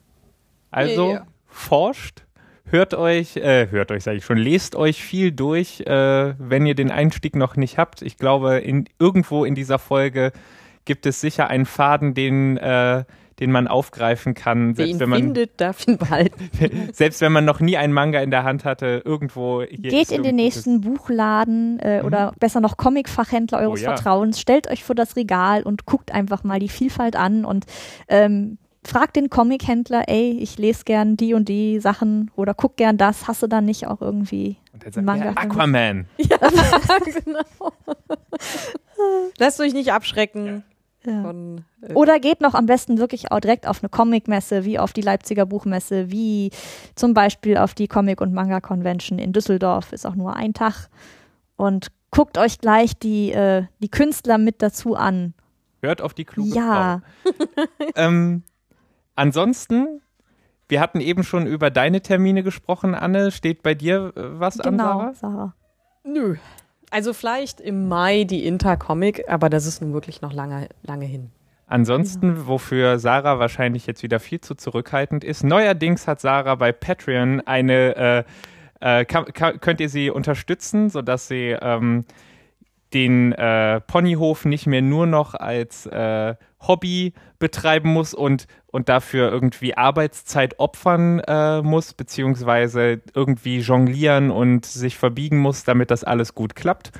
Also Ja. forscht, hört euch, äh, hört euch, sage ich schon, lest euch viel durch, äh, wenn ihr den Einstieg noch nicht habt. Ich glaube, in, irgendwo in dieser Folge gibt es sicher einen Faden, den, äh, den man aufgreifen kann, Wer selbst wenn man, findet, darf ihn behalten. selbst wenn man noch nie einen Manga in der Hand hatte, irgendwo. hier Geht in den nächsten Buchladen äh, oder besser noch Comic-Fachhändler eures Oh ja. Vertrauens, stellt euch vor das Regal und guckt einfach mal die Vielfalt an und ähm, fragt den Comic-Händler, ey, ich lese gern die und die Sachen oder guck gern das, hast du dann nicht auch irgendwie Und dann sagt Manga von- Aquaman. genau. Lasst euch nicht abschrecken ja. von. Äh, Oder geht noch am besten wirklich auch direkt auf eine Comicmesse, wie auf die Leipziger Buchmesse, wie zum Beispiel auf die Comic- und Manga-Convention in Düsseldorf, ist auch nur ein Tag. Und guckt euch gleich die, äh, die Künstler mit dazu an. Hört auf die kluge Ja, Frau. Ähm, ansonsten, wir hatten eben schon über deine Termine gesprochen, Anne. Steht bei dir äh, was an, genau, Sarah? Sarah. nö. Also vielleicht im Mai die Intercomic, aber das ist nun wirklich noch lange, lange hin. Ansonsten, wofür Sarah wahrscheinlich jetzt wieder viel zu zurückhaltend ist, neuerdings hat Sarah bei Patreon eine, äh, äh, kann, kann, könnt ihr sie unterstützen, sodass sie ähm, den äh, Ponyhof nicht mehr nur noch als äh, Hobby betreiben muss und, und dafür irgendwie Arbeitszeit opfern äh, muss, beziehungsweise irgendwie jonglieren und sich verbiegen muss, damit das alles gut klappt.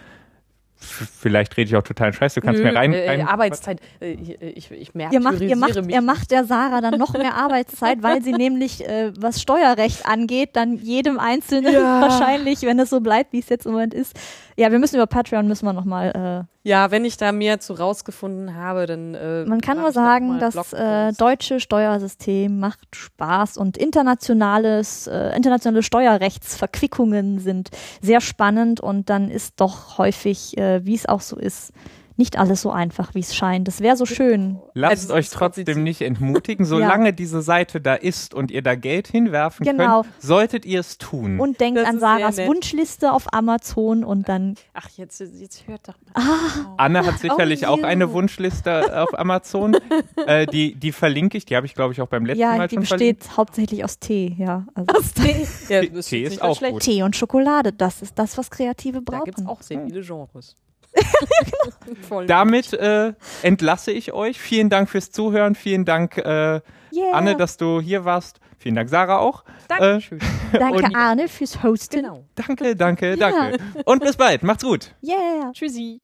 F vielleicht rede ich auch total scheiß, du kannst Nö, mir rein. äh, rein Arbeitszeit. Äh, ich, ich, ich merke, Ihr macht, ihr, macht, ihr macht der Sarah dann noch mehr Arbeitszeit, weil sie nämlich, äh, was Steuerrecht angeht, dann jedem Einzelnen Ja. wahrscheinlich, wenn es so bleibt, wie es jetzt im Moment ist. Ja, wir müssen über Patreon müssen wir nochmal äh, Ja, wenn ich da mehr zu rausgefunden habe, dann. Äh, Man kann nur da sagen, das äh, deutsche Steuersystem macht Spaß und internationales, äh, internationale Steuerrechtsverquickungen sind sehr spannend und dann ist doch häufig, äh, wie es auch so ist, nicht alles so einfach, wie es scheint. Das wäre so schön. Lasst Also es euch trotzdem nicht entmutigen. Solange diese Seite da ist und ihr da Geld hinwerfen Genau. könnt, solltet ihr es tun. Und denkt Das an Sarahs. Wunschliste auf Amazon und dann Ach, jetzt, jetzt hört doch mal. Ah. Anne hat sicherlich Oh, auch eine. Wunschliste auf Amazon. äh, die, die verlinke ich. Die habe ich, glaube ich, auch beim letzten ja, Mal die schon verlinkt. besteht hauptsächlich aus Tee, ja. Also Ja, Tee- das Tee ist auch schlecht. gut. Tee und Schokolade, das ist das, was Kreative Da brauchen. gibt es auch sehr viele Genres. Voll Damit äh, entlasse ich euch. Vielen Dank fürs Zuhören. Vielen Dank, äh, yeah. Anne, dass du hier warst. Vielen Dank, Sarah auch. Dankeschön. Danke, und- Arne, fürs Hosten. genau. Danke, danke, Ja. danke. Und bis bald. Macht's gut. Yeah. Tschüssi.